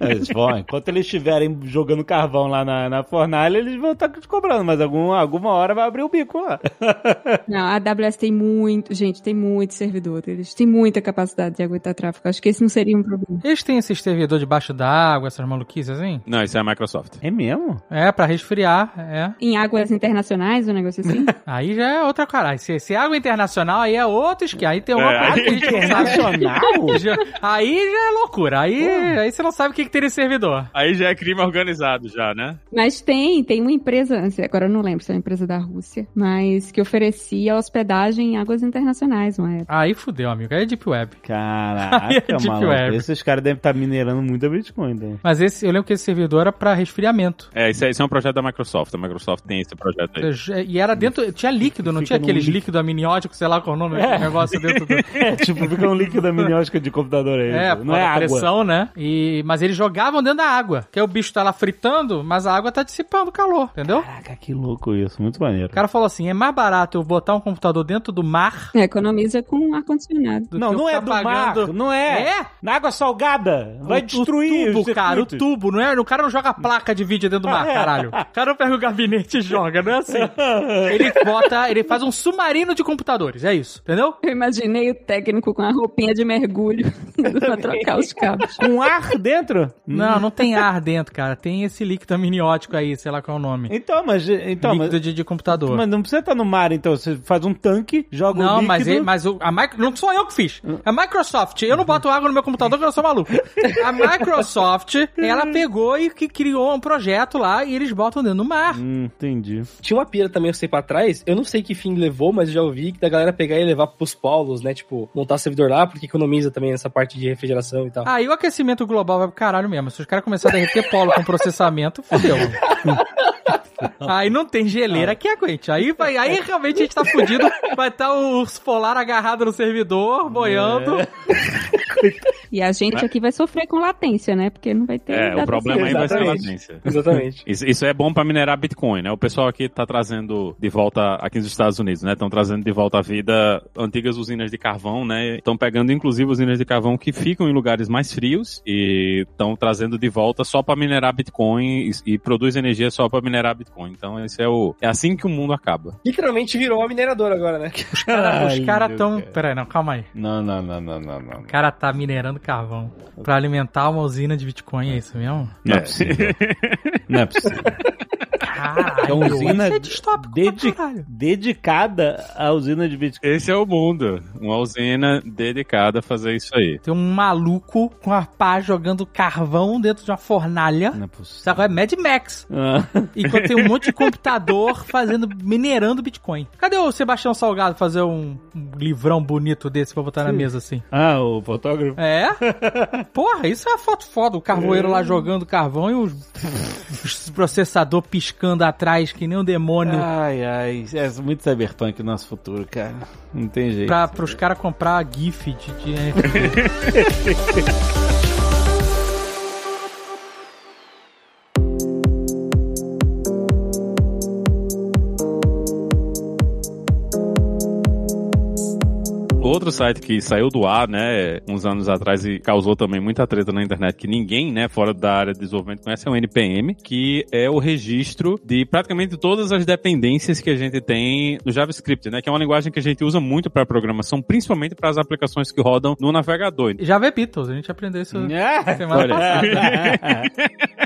Eles vão, enquanto eles estiverem jogando carvão lá na, na fornalha, eles vão estar te cobrando, mas alguma, alguma hora vai abrir o bico lá. [laughs] Não, a AWS tem muito, gente, tem muito servidor. Eles têm muita capacidade de aguentar tráfego. Acho que esse não seria um problema. Eles têm esse servidor debaixo d'água, essas maluquices assim? Não, isso é a Microsoft. É mesmo? É, pra resfriar, é. Em águas internacionais, um negócio assim. [laughs] Aí já é outra caralho. Se, se é água internacional, aí é outro esquema. Aí tem uma É. [laughs] Internacional? [laughs] Já- Aí já é loucura. Aí, aí você não sabe o que, que tem nesse servidor. Aí já é crime organizado, já, né? Mas tem, tem uma empresa, agora eu não lembro se é uma empresa da Rússia, mas que oferecia hospedagem em águas internacionais, uma época. Aí fudeu, amigo. Aí é Deep Web. Aí é Caraca, Deep maluco. Web. Esses caras devem estar minerando muita Bitcoin, né? Mas esse, eu lembro que esse servidor era pra resfriamento. É, isso é, isso é um projeto da Microsoft. A Microsoft tem esse projeto aí. Já- E era dentro. Tinha líquido, não Fica tinha aqueles líquido. líquidos amnióticos, sei lá qual é o nome do negócio dentro do. [laughs] É, tipo, fica um líquido amniótico de computador aí. É, não é a água. pressão, né? E, mas eles jogavam dentro da água. Que aí o bicho tá lá fritando, mas a água tá dissipando o calor, entendeu? Caraca, que louco isso. Muito maneiro. O cara falou assim: é mais barato eu botar um computador dentro do mar É, economiza com ar-condicionado. do Não, não é do pagando. mar, não é. É? Na água salgada. Vai O- destruir o tubo, cara, o tubo, não é? O cara não joga placa de vídeo dentro do mar, É. caralho. O cara não pega o gabinete e joga, não é assim. [laughs] Ele bota, ele faz um submarino de computadores, é isso, entendeu? Eu imaginei o técnico com a roupinha de mergulho [laughs] indo pra trocar os cabos. Com ar dentro? Não, não tem ar dentro, cara. Tem esse líquido amniótico aí, sei lá qual é o nome. Então, mas... Então, líquido mas, de, de computador. mas não precisa estar no mar, então. Você faz um tanque, joga o Não, líquido... mas, ele- mas o, a Micro, não sou eu que fiz. A Microsoft, eu não boto água no meu computador porque eu sou maluco. A Microsoft, ela pegou e que criou um projeto lá e eles botam dentro do mar. Hum, entendi. Tinha uma pira também, eu sei, pra trás. Eu não sei que fim levou, mas eu já ouvi que da galera pegar e levar pros polos, né? Tipo, montar servidor lá, porque economiza também essa parte de refrigeração e tal. Aí o aquecimento global vai pro caralho mesmo. Se os caras começarem a derreter polo com processamento, fodeu. [laughs] [laughs] Aí não tem geleira que aguente. Aí, vai, aí realmente a gente tá fudido. Vai estar o urso polar agarrado no servidor, boiando. E a gente aqui vai sofrer com latência, né? Porque não vai ter. É, o problema aí vai ser a latência. Exatamente. Isso, isso é bom pra minerar Bitcoin, né? O pessoal aqui tá trazendo de volta aqui nos Estados Unidos, né? Estão trazendo de volta à vida antigas usinas de carvão, né? Estão pegando inclusive usinas de carvão que ficam em lugares mais frios e estão trazendo de volta só pra minerar Bitcoin e, e produz energia só pra minerar Bitcoin. Então esse é o é assim que o mundo acaba. Literalmente virou uma mineradora agora, né? Os caras tão. cara. Pera aí, não, calma aí. Não, não, não, não, não, não. O cara tá minerando carvão pra alimentar uma usina de Bitcoin, é isso mesmo? Não é É. possível. [laughs] Não é possível. Caralho, É uma usina é distópico dedi- dedicada à usina de Bitcoin. Esse é o mundo. Uma usina dedicada a fazer isso aí. Tem um maluco com a pá jogando carvão dentro de uma fornalha. Não é possível. Sabe qual é? Mad Max. Ah, Enquanto tem um monte de computador fazendo, minerando Bitcoin. Cadê o Sebastião Salgado fazer um, um livrão bonito desse pra botar na mesa assim? Ah, o fotógrafo. É? [laughs] Porra, isso é uma foto foda. O carvoeiro lá jogando carvão e os, os processador piscando atrás que nem um demônio. Ai, ai. É muito cyberpunk o nosso futuro, cara. Não tem jeito. Pra, pros caras comprar GIF de, de [laughs] outro site que saiu do ar, né, uns anos atrás e causou também muita treta na internet, que ninguém, né, fora da área de desenvolvimento conhece, é o NPM, que é o registro de praticamente todas as dependências que a gente tem no JavaScript, né, que é uma linguagem que a gente usa muito para programação, principalmente para as aplicações que rodam no navegador. Java é Beatles, a gente aprendeu isso É. semana Olha. passada. [laughs]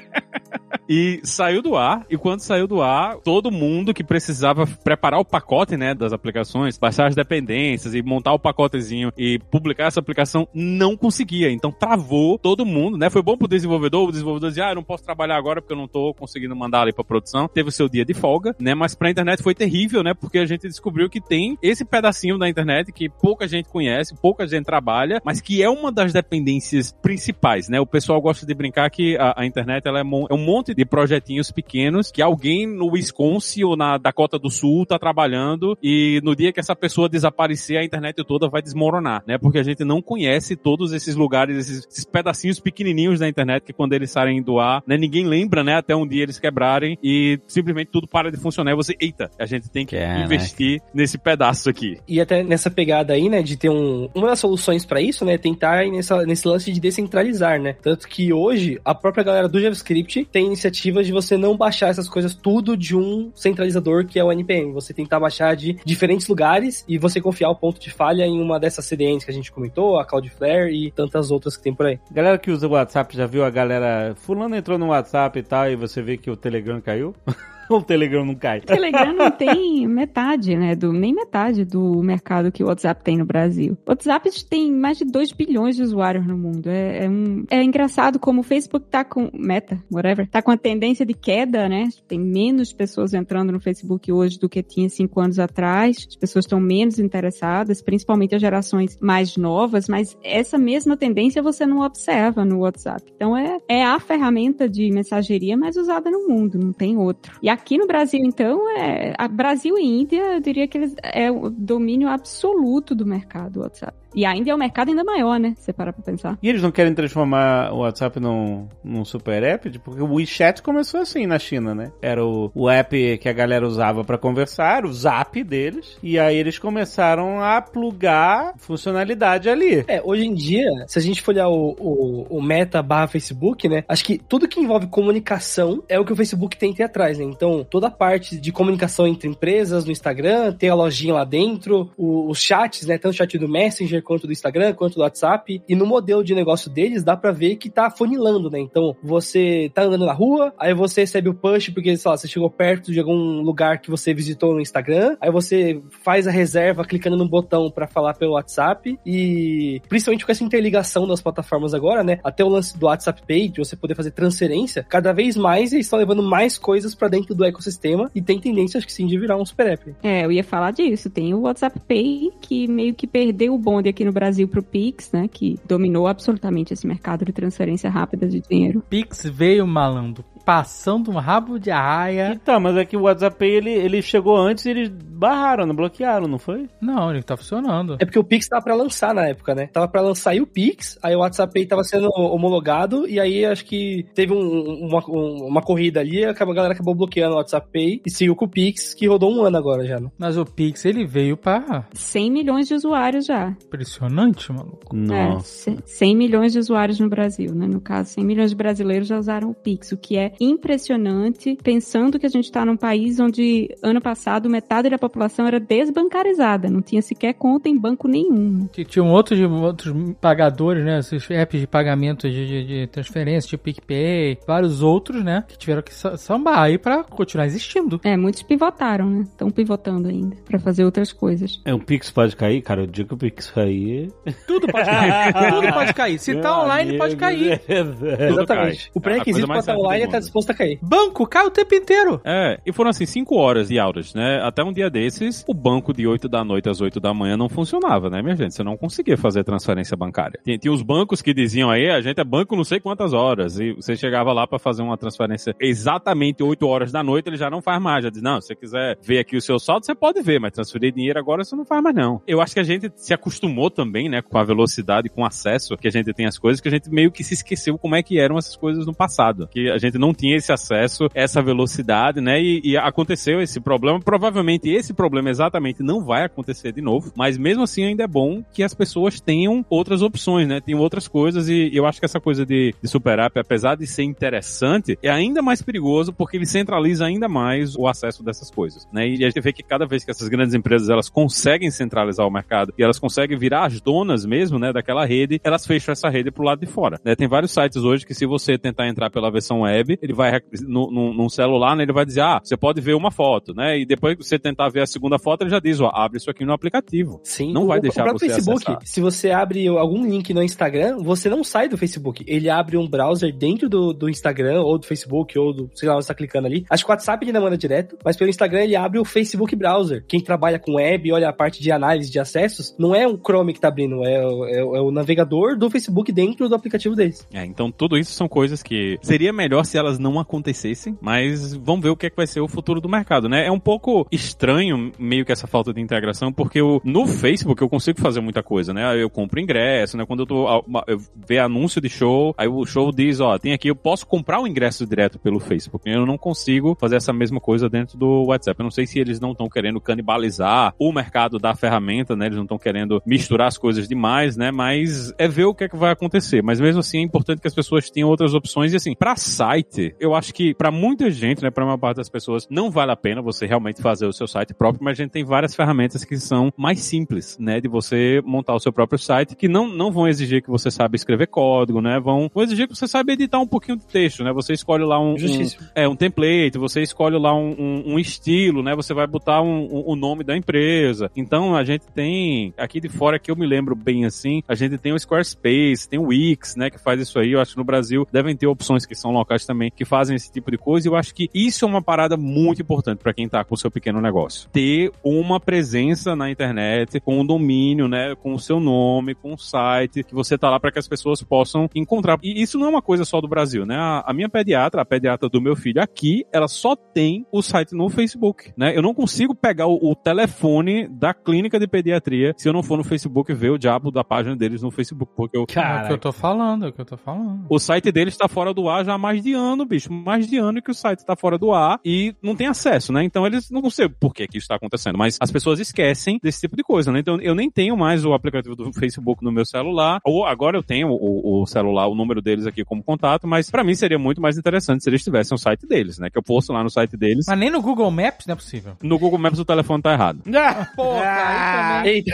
E saiu do ar, e quando saiu do ar, todo mundo que precisava preparar o pacote, né, das aplicações, baixar as dependências e montar o pacotezinho e publicar essa aplicação, não conseguia. Então travou todo mundo, né? Foi bom pro desenvolvedor, o desenvolvedor dizia, ah, eu não posso trabalhar agora porque eu não tô conseguindo mandar ali pra produção. Teve o seu dia de folga, né? Mas pra internet foi terrível, né? Porque a gente descobriu que tem esse pedacinho da internet que pouca gente conhece, pouca gente trabalha, mas que é uma das dependências principais, né? O pessoal gosta de brincar que a, a internet ela é, é um monte de projetinhos pequenos que alguém no Wisconsin ou na Dakota do Sul tá trabalhando e no dia que essa pessoa desaparecer, a internet toda vai desmoronar, né? Porque a gente não conhece todos esses lugares, esses, esses pedacinhos pequenininhos da internet que quando eles saem do ar, né? Ninguém lembra, né? Até um dia eles quebrarem e simplesmente tudo para de funcionar. E você, eita, a gente tem que Caraca. investir nesse pedaço aqui. E até nessa pegada aí, né, de ter um. Uma das soluções pra isso, né, é tentar ir nessa, nesse lance de descentralizar, né? Tanto que hoje a própria galera do JavaScript tem iniciativas de você não baixar essas coisas tudo de um centralizador que é o NPM. Você tentar baixar de diferentes lugares e você confiar o ponto de falha em uma dessas CDNs que a gente comentou, a Cloudflare e tantas outras que tem por aí. Galera que usa o WhatsApp já viu a galera. Fulano entrou no WhatsApp e tal, e você vê que o Telegram caiu? [laughs] O [laughs] Telegram não cai? O Telegram não [laughs] tem metade, né? Do, nem metade do mercado que o WhatsApp tem no Brasil. O WhatsApp tem mais de 2 bilhões de usuários no mundo. É, é, um, é engraçado como o Facebook tá com. Meta, whatever, tá com a tendência de queda, né? Tem menos pessoas entrando no Facebook hoje do que tinha cinco anos atrás. As pessoas estão menos interessadas, principalmente as gerações mais novas, mas essa mesma tendência você não observa no WhatsApp. Então é, é a ferramenta de mensageria mais usada no mundo, não tem outro. E aqui no Brasil, então, é a Brasil e Índia, eu diria que eles é o domínio absoluto do mercado WhatsApp. E a Índia é um mercado ainda maior, né? Se você parar pra pensar. E eles não querem transformar o WhatsApp num, num super app? Porque o WeChat começou assim na China, né? Era o, o app que a galera usava pra conversar, o Zap deles. E aí eles começaram a plugar funcionalidade ali. É, hoje em dia, se a gente for olhar o, o, o Meta barra Facebook, né? Acho que tudo que envolve comunicação é o que o Facebook tem que ter atrás, né? Então, toda a parte de comunicação entre empresas no Instagram, tem a lojinha lá dentro, os chats, né? Tanto o chat do Messenger quanto do Instagram, quanto do WhatsApp. E no modelo de negócio deles, dá pra ver que tá funilando, né? Então, você tá andando na rua, aí você recebe o push porque, sei lá, você chegou perto de algum lugar que você visitou no Instagram, aí você faz a reserva clicando no botão pra falar pelo WhatsApp e principalmente com essa interligação das plataformas agora, né? Até o lance do WhatsApp Pay, de você poder fazer transferência, cada vez mais eles estão levando mais coisas pra dentro do ecossistema e tem tendência, acho que sim, de virar um super app. É, eu ia falar disso. Tem o WhatsApp Pay, que meio que perdeu o bonde aqui no Brasil pro Pix, né? Que dominou absolutamente esse mercado de transferência rápida de dinheiro. Pix veio malandro, passando um rabo de arraia. Então, mas é que o WhatsApp Pay, ele, ele chegou antes e eles barraram, não bloquearam, não foi? Não, ele tá funcionando. É porque o Pix tava pra lançar na época, né? Tava pra lançar aí o Pix, aí o WhatsApp Pay tava sendo homologado, e aí acho que teve um- uma, um- uma corrida ali, a galera acabou bloqueando o WhatsApp Pay e seguiu com o Pix, que rodou um ano agora já, né? Mas o Pix, ele veio pra... 100 milhões de usuários já. Impressionante, maluco. Nossa. É, c- 100 milhões de usuários no Brasil, né? No caso, 100 milhões de brasileiros já usaram o Pix, o que é impressionante, pensando que a gente está num país onde, ano passado, metade da população era desbancarizada, não tinha sequer conta em banco nenhum. Que Tinham outros, outros pagadores, né? Esses apps de pagamento de, de, de transferência, tipo PicPay, vários outros, né? Que tiveram que sa- sambar aí pra continuar existindo. É, muitos pivotaram, né? Estão pivotando ainda para fazer outras coisas. É, o Pix pode cair? Cara, o dia que o Pix cair... Tudo pode cair. Tudo pode cair. Se tá online, pode cair. [laughs] Exatamente. cai. O pré-requisito pra estar online é estar. Disposto a cair. Banco cai o tempo inteiro. É, e foram assim, cinco horas de aulas, né? Até um dia desses, o banco de 8 da noite às 8 da manhã não funcionava, né, minha gente? Você não conseguia fazer transferência bancária. Tinha, tinha os bancos que diziam aí, a gente é banco não sei quantas horas. E você chegava lá pra fazer uma transferência exatamente 8 horas da noite, ele já não faz mais. Já diz, não, se você quiser ver aqui o seu saldo, você pode ver, mas transferir dinheiro agora você não faz mais, não. Eu acho que a gente se acostumou também, né, com a velocidade, com o acesso que a gente tem às coisas, que a gente meio que se esqueceu como é que eram essas coisas no passado. Que a gente não tinha esse acesso, essa velocidade, né? E, e aconteceu esse problema. Provavelmente esse problema exatamente não vai acontecer de novo, mas mesmo assim ainda é bom que as pessoas tenham outras opções, né? Tenham outras coisas e eu acho que essa coisa de, de super app, apesar de ser interessante, é ainda mais perigoso porque ele centraliza ainda mais o acesso dessas coisas, né? E a gente vê que cada vez que essas grandes empresas elas conseguem centralizar o mercado e elas conseguem virar as donas mesmo, né, daquela rede, elas fecham essa rede pro lado de fora. Né? Tem vários sites hoje que se você tentar entrar pela versão web, ele vai no, no, num celular, né, ele vai dizer, ah, você pode ver uma foto, né? E depois que você tentar ver a segunda foto, ele já diz, ó, abre isso aqui no aplicativo. Sim. Não vai o, deixar o próprio você Facebook, acessar. se você abre algum link no Instagram, você não sai do Facebook. Ele abre um browser dentro do, do Instagram, ou do Facebook, ou do, sei lá, você tá clicando ali. Acho que o WhatsApp ele não manda direto, mas pelo Instagram ele abre o Facebook Browser. Quem trabalha com web, olha a parte de análise de acessos, não é um Chrome que tá abrindo, é, é, é o navegador do Facebook dentro do aplicativo deles. É, então tudo isso são coisas que seria melhor se elas não acontecessem, mas vamos ver o que é que vai ser o futuro do mercado, né? É um pouco estranho meio que essa falta de integração, porque eu, no Facebook eu consigo fazer muita coisa, né? Eu compro ingresso, né? Quando eu tô eu ver anúncio de show, aí o show diz, ó, tem aqui, eu posso comprar o ingresso direto pelo Facebook. Eu não consigo fazer essa mesma coisa dentro do WhatsApp. Eu não sei se eles não estão querendo canibalizar o mercado da ferramenta, né? Eles não estão querendo misturar as coisas demais, né? Mas é ver o que é que vai acontecer. Mas mesmo assim é importante que as pessoas tenham outras opções. E assim, para site, eu acho que para muita gente, né? Para uma parte das pessoas, não vale a pena você realmente fazer o seu site próprio, mas a gente tem várias ferramentas que são mais simples, né? De você montar o seu próprio site, que não, não vão exigir que você saiba escrever código, né? Vão, vão exigir que você saiba editar um pouquinho de texto, né? Você escolhe lá um, um é, um template, você escolhe lá um, um, um estilo, né? Você vai botar o um, um, nome da empresa. Então a gente tem aqui de fora que eu me lembro bem assim, a gente tem o Squarespace, tem o Wix, né? Que faz isso aí. Eu acho que no Brasil devem ter opções que são locais também que fazem esse tipo de coisa. E eu acho que isso é uma parada muito importante para quem tá com o seu pequeno negócio. Ter uma presença na internet com um domínio, né? Com o seu nome, com o site, que você tá lá para que as pessoas possam encontrar. E isso não é uma coisa só do Brasil, né? A, a minha pediatra, a pediatra do meu filho aqui, ela só tem o site no Facebook, né? Eu não consigo pegar o, o, telefone da clínica de pediatria se eu não for no Facebook ver o diabo da página deles no Facebook, porque eu... Cara, é o que eu tô falando, é o que eu tô falando. O site deles tá fora do ar já há mais de ano, bicho, mais de ano que o site tá fora do ar e não tem acesso, né? Então eles não sei por que que isso tá acontecendo, mas as pessoas esquecem desse tipo de coisa, né? Então eu nem tenho mais o aplicativo do Facebook no meu celular, ou agora eu tenho o, o celular, o número deles aqui como contato, mas para mim seria muito mais interessante se eles tivessem o site deles, né? Que eu posto lá no site deles. Mas nem no Google Maps não é possível. No Google Maps o telefone tá errado. [laughs] Ah, porra, ah, também.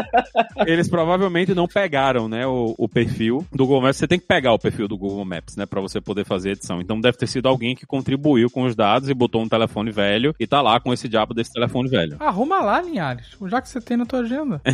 [laughs] Eles provavelmente não pegaram, né, o, o, perfil do Google Maps. Você tem que pegar o perfil do Google Maps, né, para você poder fazer a edição. Então deve ter sido alguém que contribuiu com os dados e botou um telefone velho e tá lá com esse diabo desse telefone velho. [laughs] Arruma lá, Linhares, já que você tem na tua agenda. [laughs]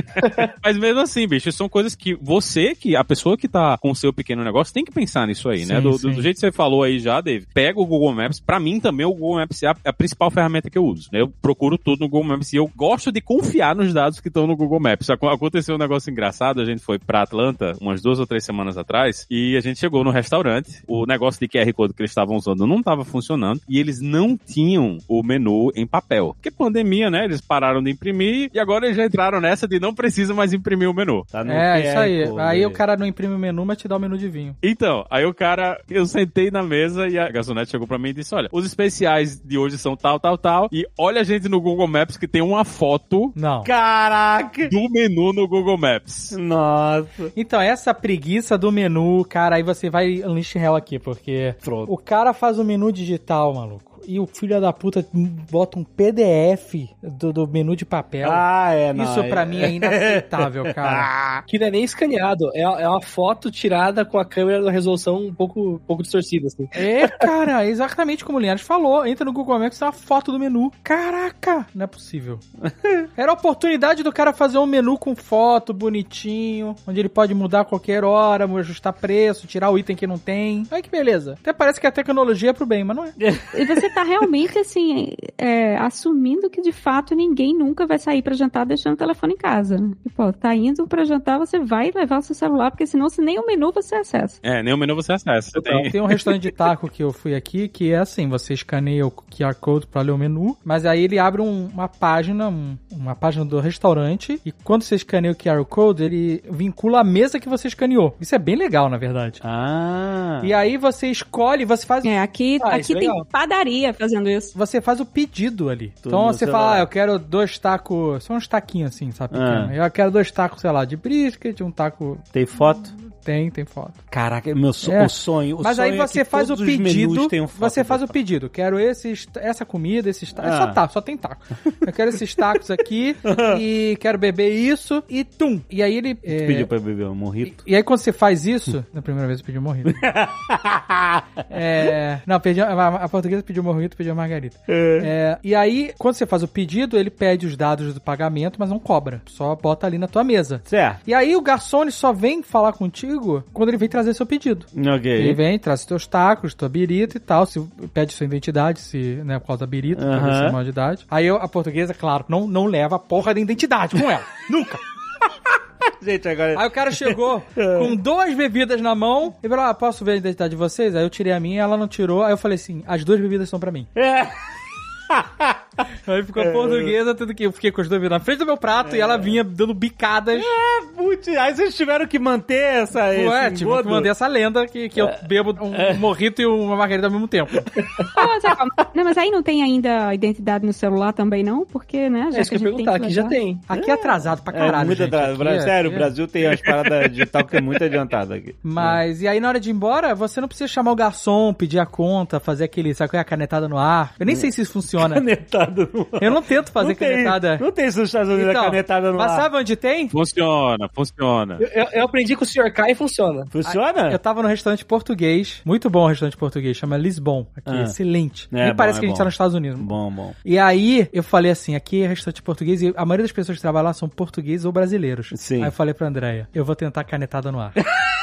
[laughs] Mas mesmo assim, bicho, são coisas que você, que a pessoa que tá com o seu pequeno negócio, tem que pensar nisso aí, né? sim, né? Do, do, jeito que você falou aí já, Dave, pega o Google Maps. Pra mim também o Google Maps é a, a principal ferramenta que eu uso. Né? Eu procuro tudo no Google Maps e eu gosto de confiar nos dados que estão no Google Maps. Aconteceu um negócio engraçado, a gente foi pra Atlanta umas duas ou três semanas atrás e a gente chegou no restaurante, o negócio de QR Code que eles estavam usando não estava funcionando e eles não tinham o menu em papel. Porque pandemia, né? Eles pararam de imprimir e agora eles já entraram nessa de não precisa mais imprimir o menu. Tá é, QR isso aí. Code. Aí o cara não imprime o menu, mas te dá o menu de vinho. Então, aí o cara, eu sentei na mesa e a garçonete chegou pra mim e disse, olha, os especiais de hoje são tal, tal, tal, e olha a gente no Google Maps que tem uma foto não. Caraca! do menu no Google Maps. Nossa. Então, essa preguiça do menu, cara, aí você vai hell aqui, porque Pronto. o cara faz o menu digital, maluco e o filho da puta bota um PDF do, do menu de papel. Ah, é, não. Isso pra mim é inaceitável, [laughs] cara. que não é nem escaneado, é, é uma foto tirada com a câmera da resolução um pouco, um pouco distorcida, assim. É, cara, exatamente como o Linhares falou. Entra no Google Maps e uma foto do menu. Caraca, não é possível. [laughs] Era a oportunidade do cara fazer um menu com foto, bonitinho, onde ele pode mudar a qualquer hora, ajustar preço, tirar o item que não tem. Olha que beleza. Até parece que a tecnologia é pro bem, mas não é. E você tá tá realmente assim, é, assumindo que de fato ninguém nunca vai sair pra jantar deixando o telefone em casa. Né? Tipo, tá indo pra jantar, você vai levar o seu celular, porque senão se nem o menu você acessa. É, nem o menu você acessa. Você tem... Tem um restaurante de [laughs] taco que eu fui aqui que é assim, você escaneia o QR Code pra ler o menu, mas aí ele abre um- uma página, um- uma página do restaurante, e quando você escaneia o QR Code, ele vincula a mesa que você escaneou. Isso é bem legal, na verdade. Ah. E aí você escolhe, você faz É, aqui, Ah, aqui é tem legal. Padaria fazendo isso. você faz o pedido ali. Tudo então você celular. fala, ah, eu quero dois tacos, são uns taquinhos assim, sabe? Ah. pequeno. Eu quero dois tacos, sei lá, de brisket, um taco. Tem foto? Tem, tem foto. Caraca, meu so- É. o sonho. o Mas aí sonho é você que faz o pedido. Você faz o pedido. Quero esses, essa comida, esses tacos. Ah. Só tá, só tem taco. Eu quero esses tacos aqui [laughs] e quero beber isso e tum. E aí ele. é, Pediu pra beber um morrito. E aí quando você faz isso, [laughs] na primeira vez eu pedi um morrito. [laughs] é, não, pedi, a, a portuguesa pediu morrito, pediu margarita. É, e aí, quando você faz o pedido, ele pede os dados do pagamento, mas não cobra. Só bota ali na tua mesa. Certo. E aí o garçom só vem falar contigo quando ele vem trazer seu pedido. Ele vem, traz teus tacos, tua birita e tal, se pede sua identidade, se, né, por causa da birita, se é Aham. maior de idade. Aí eu- a portuguesa, claro, não, não leva a porra da identidade com ela. [laughs] Nunca. [laughs] Gente, agora. Aí o cara chegou com duas bebidas na mão e falou: Ah, posso ver a identidade de vocês? Aí eu tirei a minha, ela não tirou. Aí eu falei assim: as duas bebidas são pra mim. É. [laughs] [laughs] Aí ficou a portuguesa, tudo que eu fiquei com as duas na frente do meu prato e ela vinha dando bicadas. Putz, aí vocês tiveram que manter essa. Ué, esse tipo, que engodo? mandei essa lenda que, que eu bebo um morrito e uma margarida ao mesmo tempo. Não, mas aí não tem ainda a identidade no celular também, não? Porque, né? Já É isso que eu ia a gente perguntar, aqui já tem. Aqui é atrasado pra É caralho. muito gente. atrasado. Aqui é- Sério, o é- Brasil tem as paradas digital que é muito adiantado aqui. Mas, e aí na hora de ir embora, você não precisa chamar o garçom, pedir a conta, fazer aquele, sabe qual é a canetada no ar. Eu nem sei se isso funciona. Canetada no ar. Eu não tento fazer não tem, canetada. Não tem isso nos Estados Unidos, a canetada no mas ar. sabe onde tem? Funciona, funciona. Eu, eu- eu aprendi com o Sr. Kai e funciona. Funciona? Eu tava no restaurante português, muito bom o restaurante português, chama Lisbon, aqui, Ah. excelente. É, Nem bom, parece é que a gente bom. tá nos Estados Unidos. Bom, bom. E aí, eu falei assim, aqui é restaurante português e a maioria das pessoas que trabalham lá são portugueses ou brasileiros. Sim. Aí eu falei pra Andréia, eu vou tentar canetada no ar. [laughs]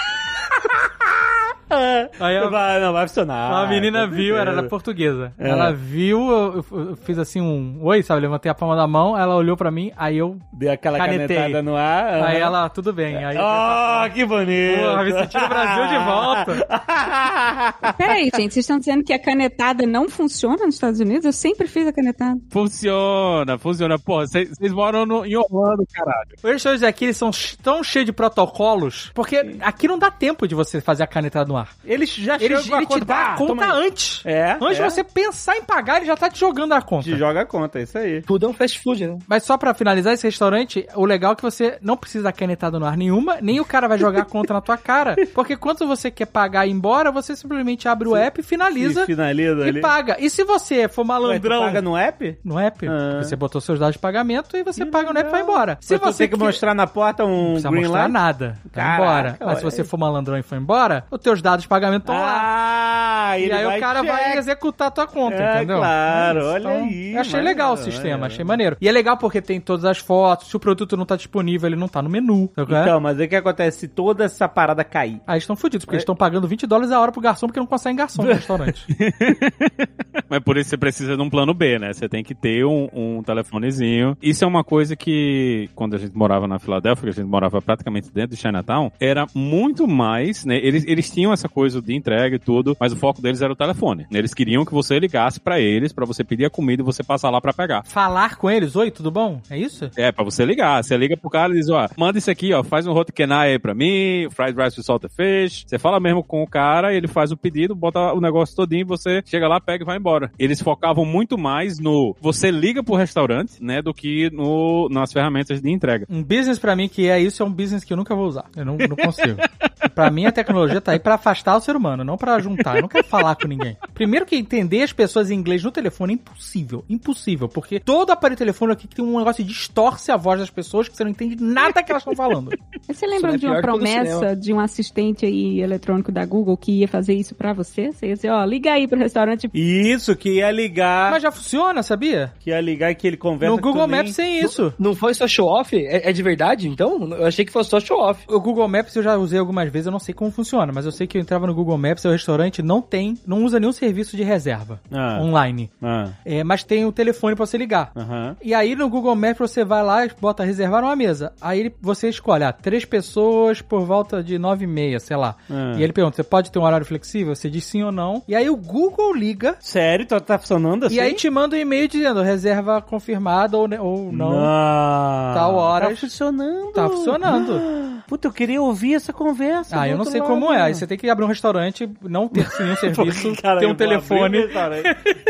[laughs] Aí a- vai, não, vai funcionar. a menina viu, era da portuguesa. É. Ela viu, eu, eu- eu fiz assim um oi, sabe? Levantei a palma da mão, ela olhou pra mim, aí eu. Deu aquela Canetei. canetada no ar. Aí ela, tudo bem. Aí eu Oh, que bonito! Porra, me senti no Brasil de volta. [laughs] Peraí, gente, vocês estão dizendo que a canetada não funciona nos Estados Unidos? Eu sempre fiz a canetada. Funciona, funciona. Pô, vocês moram no, em Orlando, caralho. Os restaurantes aqui eles são tão cheios de protocolos, porque aqui não dá tempo de você fazer a canetada no ar. Eles já Ele, chegam ele a te dá a conta antes. É, Antes é. de você pensar em pagar, ele já tá te jogando a conta. Te joga a conta, é isso aí. Tudo é um fast food, né? Mas só pra finalizar esse restaurante, o legal é que você não precisa dar canetada no ar nenhuma, nem o cara vai jogar a conta na tua cara. [laughs] Porque quando você quer pagar e ir embora, você simplesmente abre o app, finaliza E finaliza e ali. paga. E se você for Ué, malandrão paga no app? no app, Ah. você botou seus dados de pagamento e você paga no app e vai embora. Se Se você tem que mostrar na porta um não precisa green mostrar light? nada. Vai Caraca, embora. Mas se você for malandrão e for embora, os teus dados de pagamento estão lá. Ah, E ele aí vai o cara vai check. executar a tua conta, É, entendeu? claro, Então, olha aí, Eu achei maneiro, legal o sistema, maneiro. achei maneiro. E é legal porque tem todas as fotos, se o produto não tá disponível, ele não tá no menu. é? Então, mas aí o que acontece se toda essa parada cair? Aí eles estão fodidos, É. porque eles estão pagando 20 dólares a hora pro garçom porque não conseguem garçom no [laughs] restaurante. [laughs] Mas por isso você precisa de um plano B, né? Você tem que ter um, um telefonezinho. Isso é uma coisa que, quando a gente morava na Filadélfia, que a gente morava praticamente dentro de Chinatown, era muito mais, né? Eles, eles tinham essa coisa de entrega e tudo, mas o foco deles era o telefone. Eles queriam que você ligasse pra eles, pra você pedir a comida e você passar lá pra pegar. Falar com eles, oi, tudo bom? É isso? É, pra você ligar. Você liga pro cara e diz, ó, manda isso aqui, ó, faz um hot kenai aí pra mim, fried rice with salted fish. Você fala mesmo com o cara, ele faz o pedido, bota o negócio todinho, você chega lá, pega e vai embora. Eles focavam muito mais no você liga pro restaurante, né, do que no, nas ferramentas de entrega. Um business pra mim que é isso é um business que eu nunca vou usar. Eu não, não consigo. [laughs] pra mim a tecnologia tá aí pra afastar o ser humano, não pra juntar. Eu não quero falar com ninguém. Primeiro que entender as pessoas em inglês no telefone é impossível. Impossível. Porque todo aparelho telefone aqui tem um negócio que distorce a voz das pessoas que você não entende nada que elas estão falando. [laughs] Você lembra é de uma promessa de um assistente aí eletrônico da Google que ia fazer isso pra você? Você ia dizer, ó, liga aí pro restaurante. Isso, que ia ligar, Mas já funciona, sabia? que ia ligar e que ele conversa No com Google Maps tem isso. Não foi só show-off? É, é de verdade, então? Eu achei que fosse só show-off. O Google Maps eu já usei algumas vezes, eu não sei como funciona, mas eu sei que eu entrava no Google Maps e o restaurante não tem, não usa nenhum serviço de reserva Ah. online. Ah, É, mas tem o telefone pra você ligar. aham. E aí no Google Maps você vai lá e bota reservar uma mesa. Aí você escolhe, ah, três pessoas por volta de nove e meia, sei lá. Ah. E ele pergunta, você pode ter um horário flexível? Você diz sim ou não. E aí o Google liga Sério? Tá, tá funcionando assim? e aí te manda um e-mail dizendo reserva confirmada ou, ou não. Não. Tal horas. Tá funcionando. Tá funcionando. [gasps] Puta, eu queria ouvir essa conversa. Ah, eu não sei lado. como é. Aí você tem que abrir um restaurante, não ter [laughs] nenhum serviço, Cara, ter um telefone. um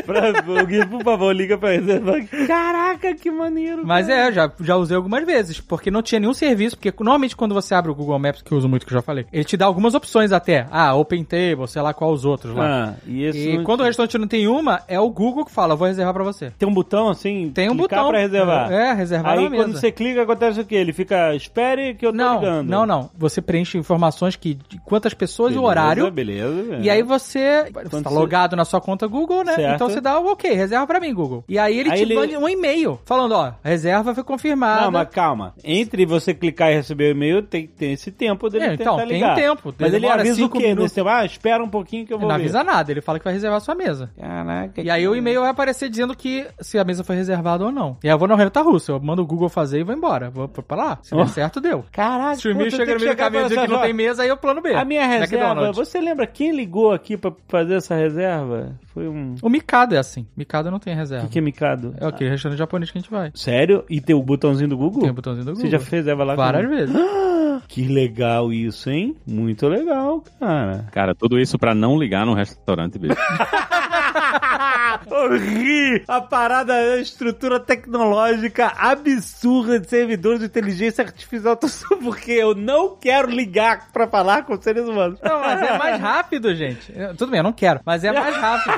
pra- Gui, por favor, liga pra reservar. Caraca, que maneiro. Mas cara. é, já, já usei algumas vezes, porque não tinha nenhum serviço, porque normalmente quando você abre o Google Maps, que eu uso muito, que eu já falei, ele te dá algumas opções até. Ah, Open Table, sei lá qual os outros lá. Ah, e esse e quando o restaurante não tem uma, é o Google que fala, vou reservar pra você. Tem um botão assim? Tem um clicar botão. pra reservar. É, reservar Aí quando mesa. você clica, acontece o quê? Ele fica, espere que eu tô Não, ligando. Não, não. Você preenche informações que de quantas pessoas e o Beleza, horário. Beleza. E aí você, você Quando tá você- logado na sua conta Google, né? Certo. Então você dá o ok, reserva pra mim, Google. E aí ele Aí te ele- manda um e-mail falando, ó, reserva foi confirmada. Não, mas calma. Entre você clicar e receber o e-mail, tem, tem esse tempo dele É, então, tem ligar. tempo. Mas ele avisa o quê? minutos. Tempo? Ah, espera um pouquinho que eu Ele vou não ver. avisa nada, ele fala que vai reservar a sua mesa. Caraca. E aí o e-mail vai aparecer dizendo que se a mesa foi reservada ou não. E aí eu vou na roleta russa, eu mando o Google fazer e vou embora. Vou pra lá. Se der certo, deu. Caraca, Se o puta, chega no meio do chegar caminho dizer que falar não assim, tem mesa, aí eu plano B. A minha reserva, McDonald's. você lembra quem ligou aqui pra fazer essa reserva? Foi um... O Mikado é assim. Mikado não tem O reserva. que, que é Mikado? É o que? Restaurante japonês que a gente vai. Sério? E tem o botãozinho do Google? Tem o botãozinho do Google. Você já fez reserva lá? com- Várias vezes. [gasps] Que legal isso, hein? Muito legal, cara. Cara, tudo isso pra não ligar num restaurante, bicho. [laughs] Ri! A parada é a estrutura tecnológica absurda de servidores de inteligência artificial, [laughs] porque eu não quero ligar pra falar com seres humanos. Não, mas é mais [laughs] rápido, gente. Eu- tudo bem, eu não quero, mas é mais rápido.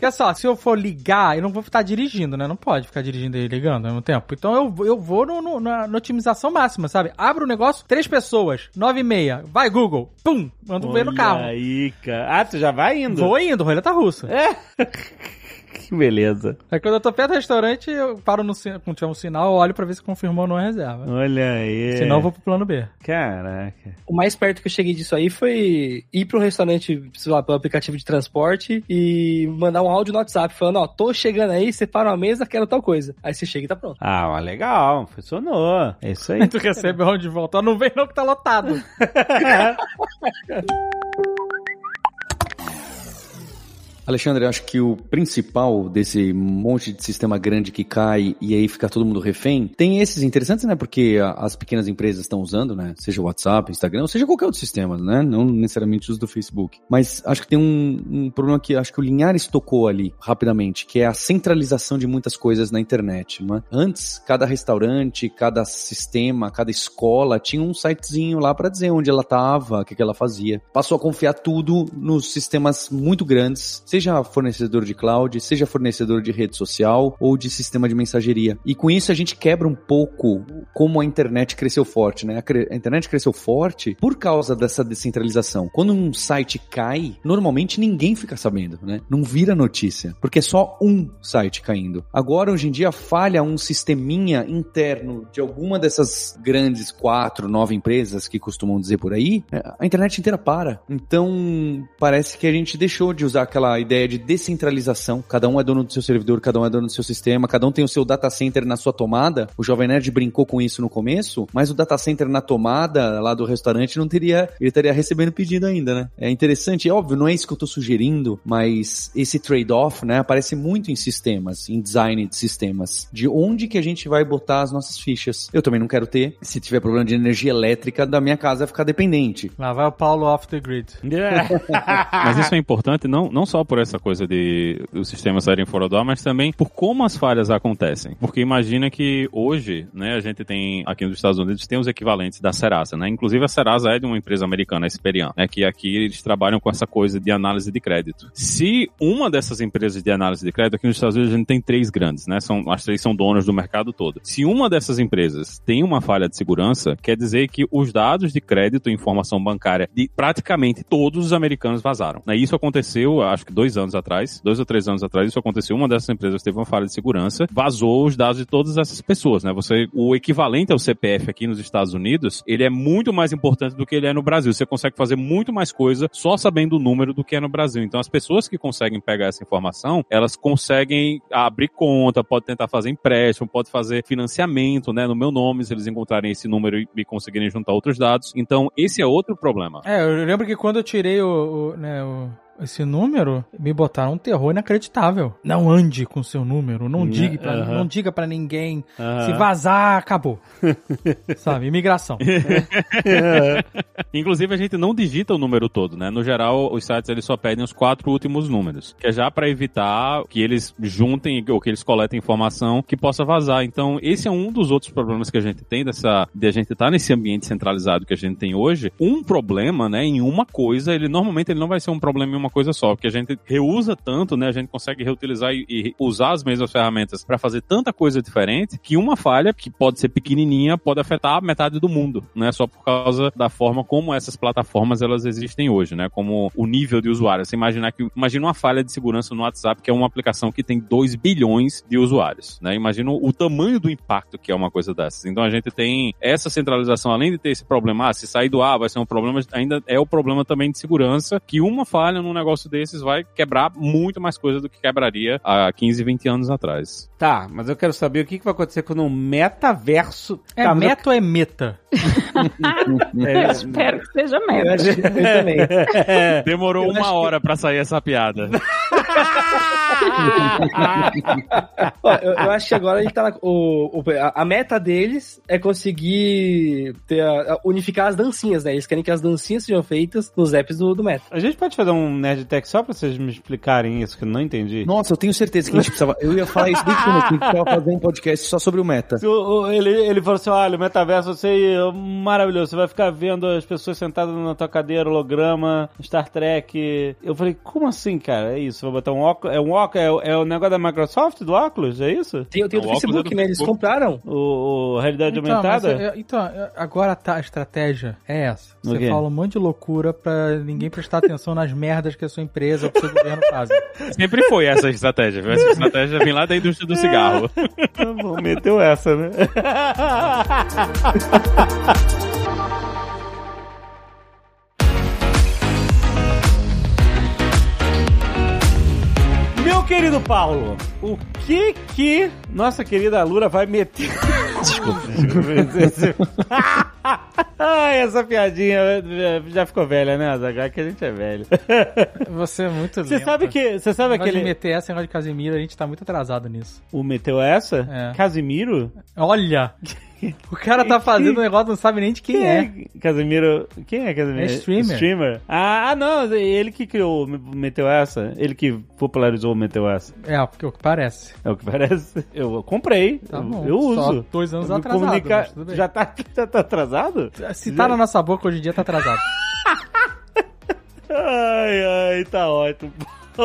Porque só, se eu for ligar, eu não vou estar dirigindo, né? Não pode ficar dirigindo e ligando ao mesmo tempo. Então eu, eu vou no, no- na, na otimização máxima, sabe? Abro o negócio, três pessoas, nove e meia, vai Google, pum, mando ver no carro. aí, cara. Ah, tu já vai indo? Vou indo, roleta russa. É. que beleza. Aí quando eu tô perto do restaurante, eu paro no sin- quando tiver um sinal, eu olho pra ver se confirmou ou não a reserva. Olha aí. Senão eu vou pro plano B. Caraca. O mais perto que eu cheguei disso aí foi ir para um restaurante, sei lá, pelo aplicativo de transporte e mandar um áudio no WhatsApp falando, ó, tô chegando aí, separa uma mesa, quero tal coisa. Aí você chega e tá pronto. Ah, ó, legal. Funcionou. É isso aí. Aí [laughs] tu recebe o áudio de volta. Ó, Não vem não que tá lotado. [laughs] Alexandre, acho que o principal desse monte de sistema grande que cai e aí fica todo mundo refém, tem esses interessantes, né? Porque as pequenas empresas estão usando, né? Seja o WhatsApp, Instagram, seja qualquer outro sistema, né? Não necessariamente os do Facebook. Mas acho que tem um, um problema que acho que o Linhares tocou ali rapidamente, que é a centralização de muitas coisas na internet, né? Antes, cada restaurante, cada sistema, cada escola tinha um sitezinho lá para dizer onde ela estava, o que, que ela fazia. Passou a confiar tudo nos sistemas muito grandes, seja fornecedor de cloud, seja fornecedor de rede social ou de sistema de mensageria. E com isso a gente quebra um pouco como a internet cresceu forte, né? A internet cresceu forte por causa dessa descentralização. Quando um site cai, normalmente ninguém fica sabendo, né? Não vira notícia, porque é só um site caindo. Agora, hoje em dia, falha um sisteminha interno de alguma dessas grandes quatro, nove empresas que costumam dizer por aí, é, a internet inteira para. Então, parece que a gente deixou de usar aquela ideia de descentralização. Cada um é dono do seu servidor, cada um é dono do seu sistema, cada um tem o seu data center na sua tomada. O Jovem Nerd brincou com isso no começo, mas o data center na tomada lá do restaurante não teria, ele estaria recebendo pedido ainda, né? É interessante, é óbvio, não é isso que eu tô sugerindo, mas esse trade-off, né, aparece muito em sistemas, em design de sistemas, de onde que a gente vai botar as nossas fichas. Eu também não quero ter, se tiver problema de energia elétrica, da minha casa ficar dependente. Lá vai o Paulo off the grid. [laughs] Mas isso é importante não, não só por essa coisa de os sistemas saírem fora do ar, mas também por como as falhas acontecem. Porque imagina que hoje, né, a gente tem aqui nos Estados Unidos tem os equivalentes da Serasa, né? Inclusive a Serasa é de uma empresa americana, a Experian, né, que aqui eles trabalham com essa coisa de análise de crédito. Se uma dessas empresas de análise de crédito aqui nos Estados Unidos a gente tem três grandes, né? São as três são donas do mercado todo. Se uma dessas empresas tem uma falha de segurança, quer dizer que os dados de crédito e informação bancária de praticamente todos os americanos vazaram. Né? Isso aconteceu, acho que dois anos atrás, dois ou três anos atrás, isso aconteceu. Uma dessas empresas teve uma falha de segurança, vazou os dados de todas essas pessoas, né? Você, o equivalente ao CPF aqui nos Estados Unidos, ele é muito mais importante do que ele é no Brasil. Você consegue fazer muito mais coisa só sabendo o número do que é no Brasil. Então, as pessoas que conseguem pegar essa informação, elas conseguem abrir conta, pode tentar fazer empréstimo, pode fazer financiamento, né, no meu nome, se eles encontrarem esse número e conseguirem juntar outros dados. Então, esse é outro problema. É, eu lembro que quando eu tirei o, o, né, o esse número, me botaram um terror inacreditável. Não ande com seu número, não Né, diga pra, aham. não diga para ninguém. Aham. Se vazar, acabou. [laughs] Sabe, imigração. [laughs] Inclusive, a gente não digita o número todo, né? No geral, os sites eles só pedem os quatro últimos números, que é já para evitar que eles juntem ou que eles coletem informação que possa vazar. Então, esse é um dos outros problemas que a gente tem dessa de a gente estar nesse ambiente centralizado que a gente tem hoje. Um problema, né, em uma coisa, ele normalmente ele não vai ser um problema em uma coisa só, porque a gente reusa tanto, né? A gente consegue reutilizar e, e usar as mesmas ferramentas para fazer tanta coisa diferente que uma falha que pode ser pequenininha pode afetar metade do mundo, né? Só por causa da forma como essas plataformas elas existem hoje, né? Como o nível de usuário. Você imaginar que imagina uma falha de segurança no WhatsApp, que é uma aplicação que tem 2 bilhões de usuários, né? Imagina o tamanho do impacto que é uma coisa dessas. Então a gente tem essa centralização, além de ter esse problema, ah, se sair do ar vai ser um problema, ainda é o problema também de segurança, que uma falha num negócio desses vai quebrar muito mais coisa do que quebraria há 15, 20 anos atrás. Tá, mas eu quero saber o que, que vai acontecer quando o metaverso. É Tá, mas eu- meta ou é meta? [laughs] É, Espero que seja Eu meta. acho que eu também. Demorou Eu uma acho hora pra sair essa piada. [laughs] Ó, eu, eu acho que agora a gente tá na, o, o- a, a meta deles é conseguir ter a- a- unificar as dancinhas, né? Eles querem que as dancinhas sejam feitas nos apps do, do Meta. A gente pode fazer um Nerd Tech só pra vocês me explicarem isso, que eu não entendi. Nossa, eu tenho certeza que a gente precisava. Eu ia falar isso desde quando a gente precisava fazer um podcast só sobre o meta. O- o- Ele, ele falou assim: olha, o metaverso vai ser maravilhoso. Você vai ficar vendo as pessoas sentadas na tua cadeira, holograma, Star Trek. Eu falei, como assim, cara? É isso? Vai botar um óculos. É um óculos? É, o- é o negócio da Microsoft do óculos? É isso? Tem, tem o do óculos Facebook, é do né? Eles Facebook. compraram. O, o realidade Então, mas, aumentada? é, então, é, agora tá, a estratégia é essa. Você fala um monte de loucura pra ninguém prestar atenção nas merdas que a sua empresa ou que o seu governo fazem. [laughs] Sempre foi essa a estratégia. Essa estratégia vem lá da indústria do cigarro. [laughs] Tá bom, meteu essa, né? [laughs] querido Paulo, o que que nossa querida Lura vai meter? Desculpa. Ai, [laughs] essa piadinha já ficou velha, né, Zagar? Que a gente é velho. [laughs] Você é muito Você sabe que. Você sabe Negócio de aquele. meter essa negócio de Casimiro, a gente tá muito atrasado nisso. O meteu essa? É. Casimiro? Olha! [laughs] O cara tá fazendo um negócio, não sabe nem de quem é. Casimiro. Quem é Casimiro? É streamer. Streamer. Ah, ah, não. Ele que criou Meteu Essa. Ele que popularizou o Meteu Essa. É, porque o que parece. É o que parece. Eu comprei. Tá eu, bom. eu uso. Só dois anos atrasado, comunica-. Já tá, já tá atrasado? Se tá na nossa boca hoje em dia, tá atrasado. [laughs] Ai, ai, tá ótimo.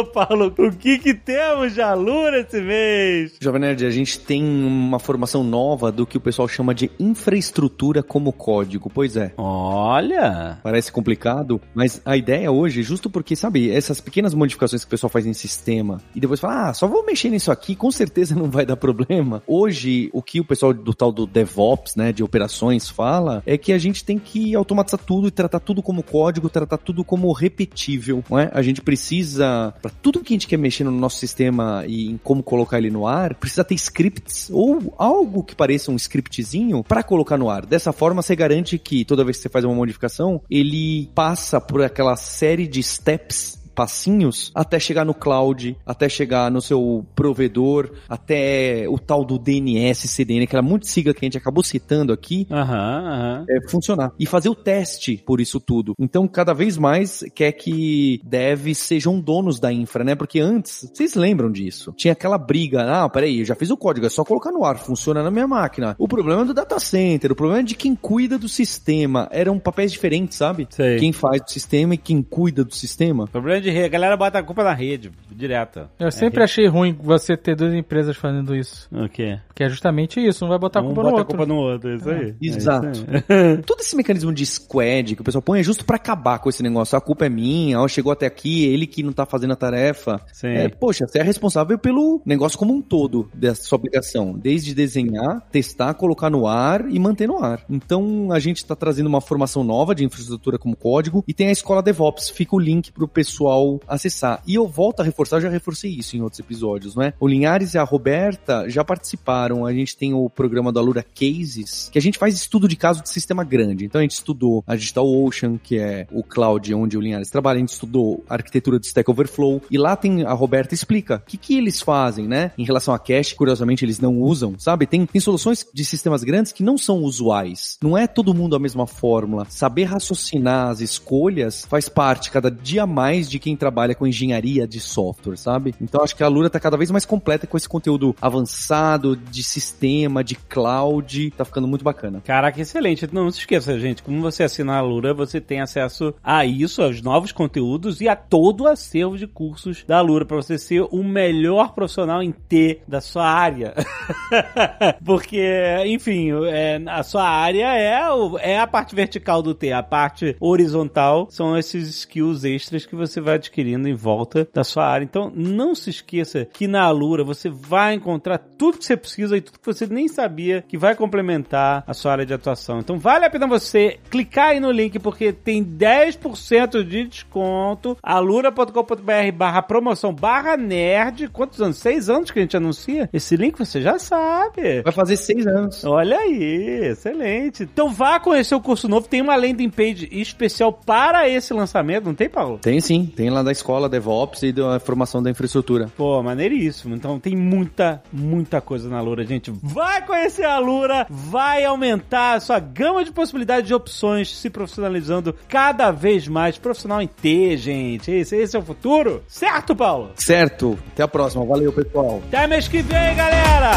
Paulo, o que que temos de aluna esse mês? Jovem Nerd, a gente tem uma formação nova do que o pessoal chama de infraestrutura como código. Pois é. Olha. Parece complicado, mas a ideia hoje, justo porque, sabe, essas pequenas modificações que o pessoal faz em sistema e depois fala, ah, só vou mexer nisso aqui, com certeza não vai dar problema. Hoje, o que o pessoal do tal do DevOps, né, de operações fala, é que a gente tem que automatizar tudo e tratar tudo como código, tratar tudo como repetível, não é? A gente precisa, para tudo que a gente quer mexer no nosso sistema e em como colocar ele no ar, precisa ter scripts ou algo que pareça um scriptzinho para colocar no ar. Dessa forma, você garante que toda vez que você faz uma modificação, ele passa por aquela série de steps passinhos até chegar no cloud, até chegar no seu provedor, até o tal do DNS, CDN, aquela muito sigla que a gente acabou citando aqui, Aham, aham. é, funcionar. E fazer o teste por isso tudo. Então, cada vez mais quer que devs sejam donos da infra, né? Porque antes, vocês lembram disso? Tinha aquela briga, ah, peraí, eu já fiz o código, é só colocar no ar, funciona na minha máquina. O problema é do data center, o problema é de quem cuida do sistema. Eram papéis diferentes, sabe? Sei. Quem faz o sistema e quem cuida do sistema. Problema de rede. A galera bota a culpa na rede, direta. Eu sempre achei ruim você ter duas empresas fazendo isso. O quê? Porque é justamente isso, um vai botar a Um culpa bota no a outro. culpa no outro, é isso aí. Exato. É isso aí. [laughs] Todo esse mecanismo de squad que o pessoal põe é justo pra acabar com esse negócio. A culpa é minha, ó, chegou até aqui, ele que não tá fazendo a tarefa. Sim. É, poxa, você é responsável pelo negócio como um todo dessa sua aplicação. Desde desenhar, testar, colocar no ar e manter no ar. Então, a gente tá trazendo uma formação nova de infraestrutura como código e tem a escola DevOps. Fica o link pro pessoal acessar. E eu volto a reforçar, já reforcei isso em outros episódios, não é? O Linhares e a Roberta já participaram. A gente tem o programa do Alura Cases, que a gente faz estudo de caso de sistema grande. Então, a gente estudou a DigitalOcean, que é o cloud onde o Linhares trabalha. A gente estudou a arquitetura de Stack Overflow. E lá tem a Roberta explica o que, que eles fazem, né? Em relação a cache, curiosamente, eles não usam, sabe? Tem, tem soluções de sistemas grandes que não são usuais. Não é todo mundo a mesma fórmula. Saber raciocinar as escolhas faz parte cada dia mais de quem trabalha com engenharia de software, sabe? Então acho que a Lura tá cada vez mais completa com esse conteúdo avançado de sistema, de cloud. Tá ficando muito bacana. Caraca, excelente. Não se esqueça, gente, como você assinar a Lura, você tem acesso a isso, aos novos conteúdos e a todo o acervo de cursos da Lura para você ser o melhor profissional em T da sua área. [laughs] Porque, enfim, é, a sua área é, o- é a parte vertical do T, a parte horizontal são esses skills extras que você vai adquirindo em volta da sua área. Então, não se esqueça que na Alura você vai encontrar tudo que você precisa e tudo que você nem sabia que vai complementar a sua área de atuação. Então, vale a pena você clicar aí no link porque tem 10% de desconto. alura.com.br barra promoção barra nerd. Quantos anos? Seis anos que a gente anuncia? Esse link você já sabe. Vai fazer seis anos. Olha aí, excelente. Então vá conhecer o curso novo. Tem uma landing page especial para esse lançamento, não tem, Paulo? Tem sim, tem lá da escola DevOps e da formação da infraestrutura. Pô, maneiríssimo. Então tem muita, muita coisa na Lura, gente. Vai conhecer a Lura, vai aumentar a sua gama de possibilidades de opções, se profissionalizando cada vez mais. Profissional em T, gente. Esse, esse é o futuro. Certo, Paulo? Certo. Até a próxima. Valeu, pessoal. Até mês que vem, galera!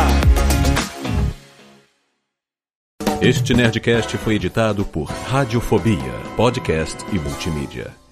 Este Nerdcast foi editado por Radiofobia, podcast e multimídia.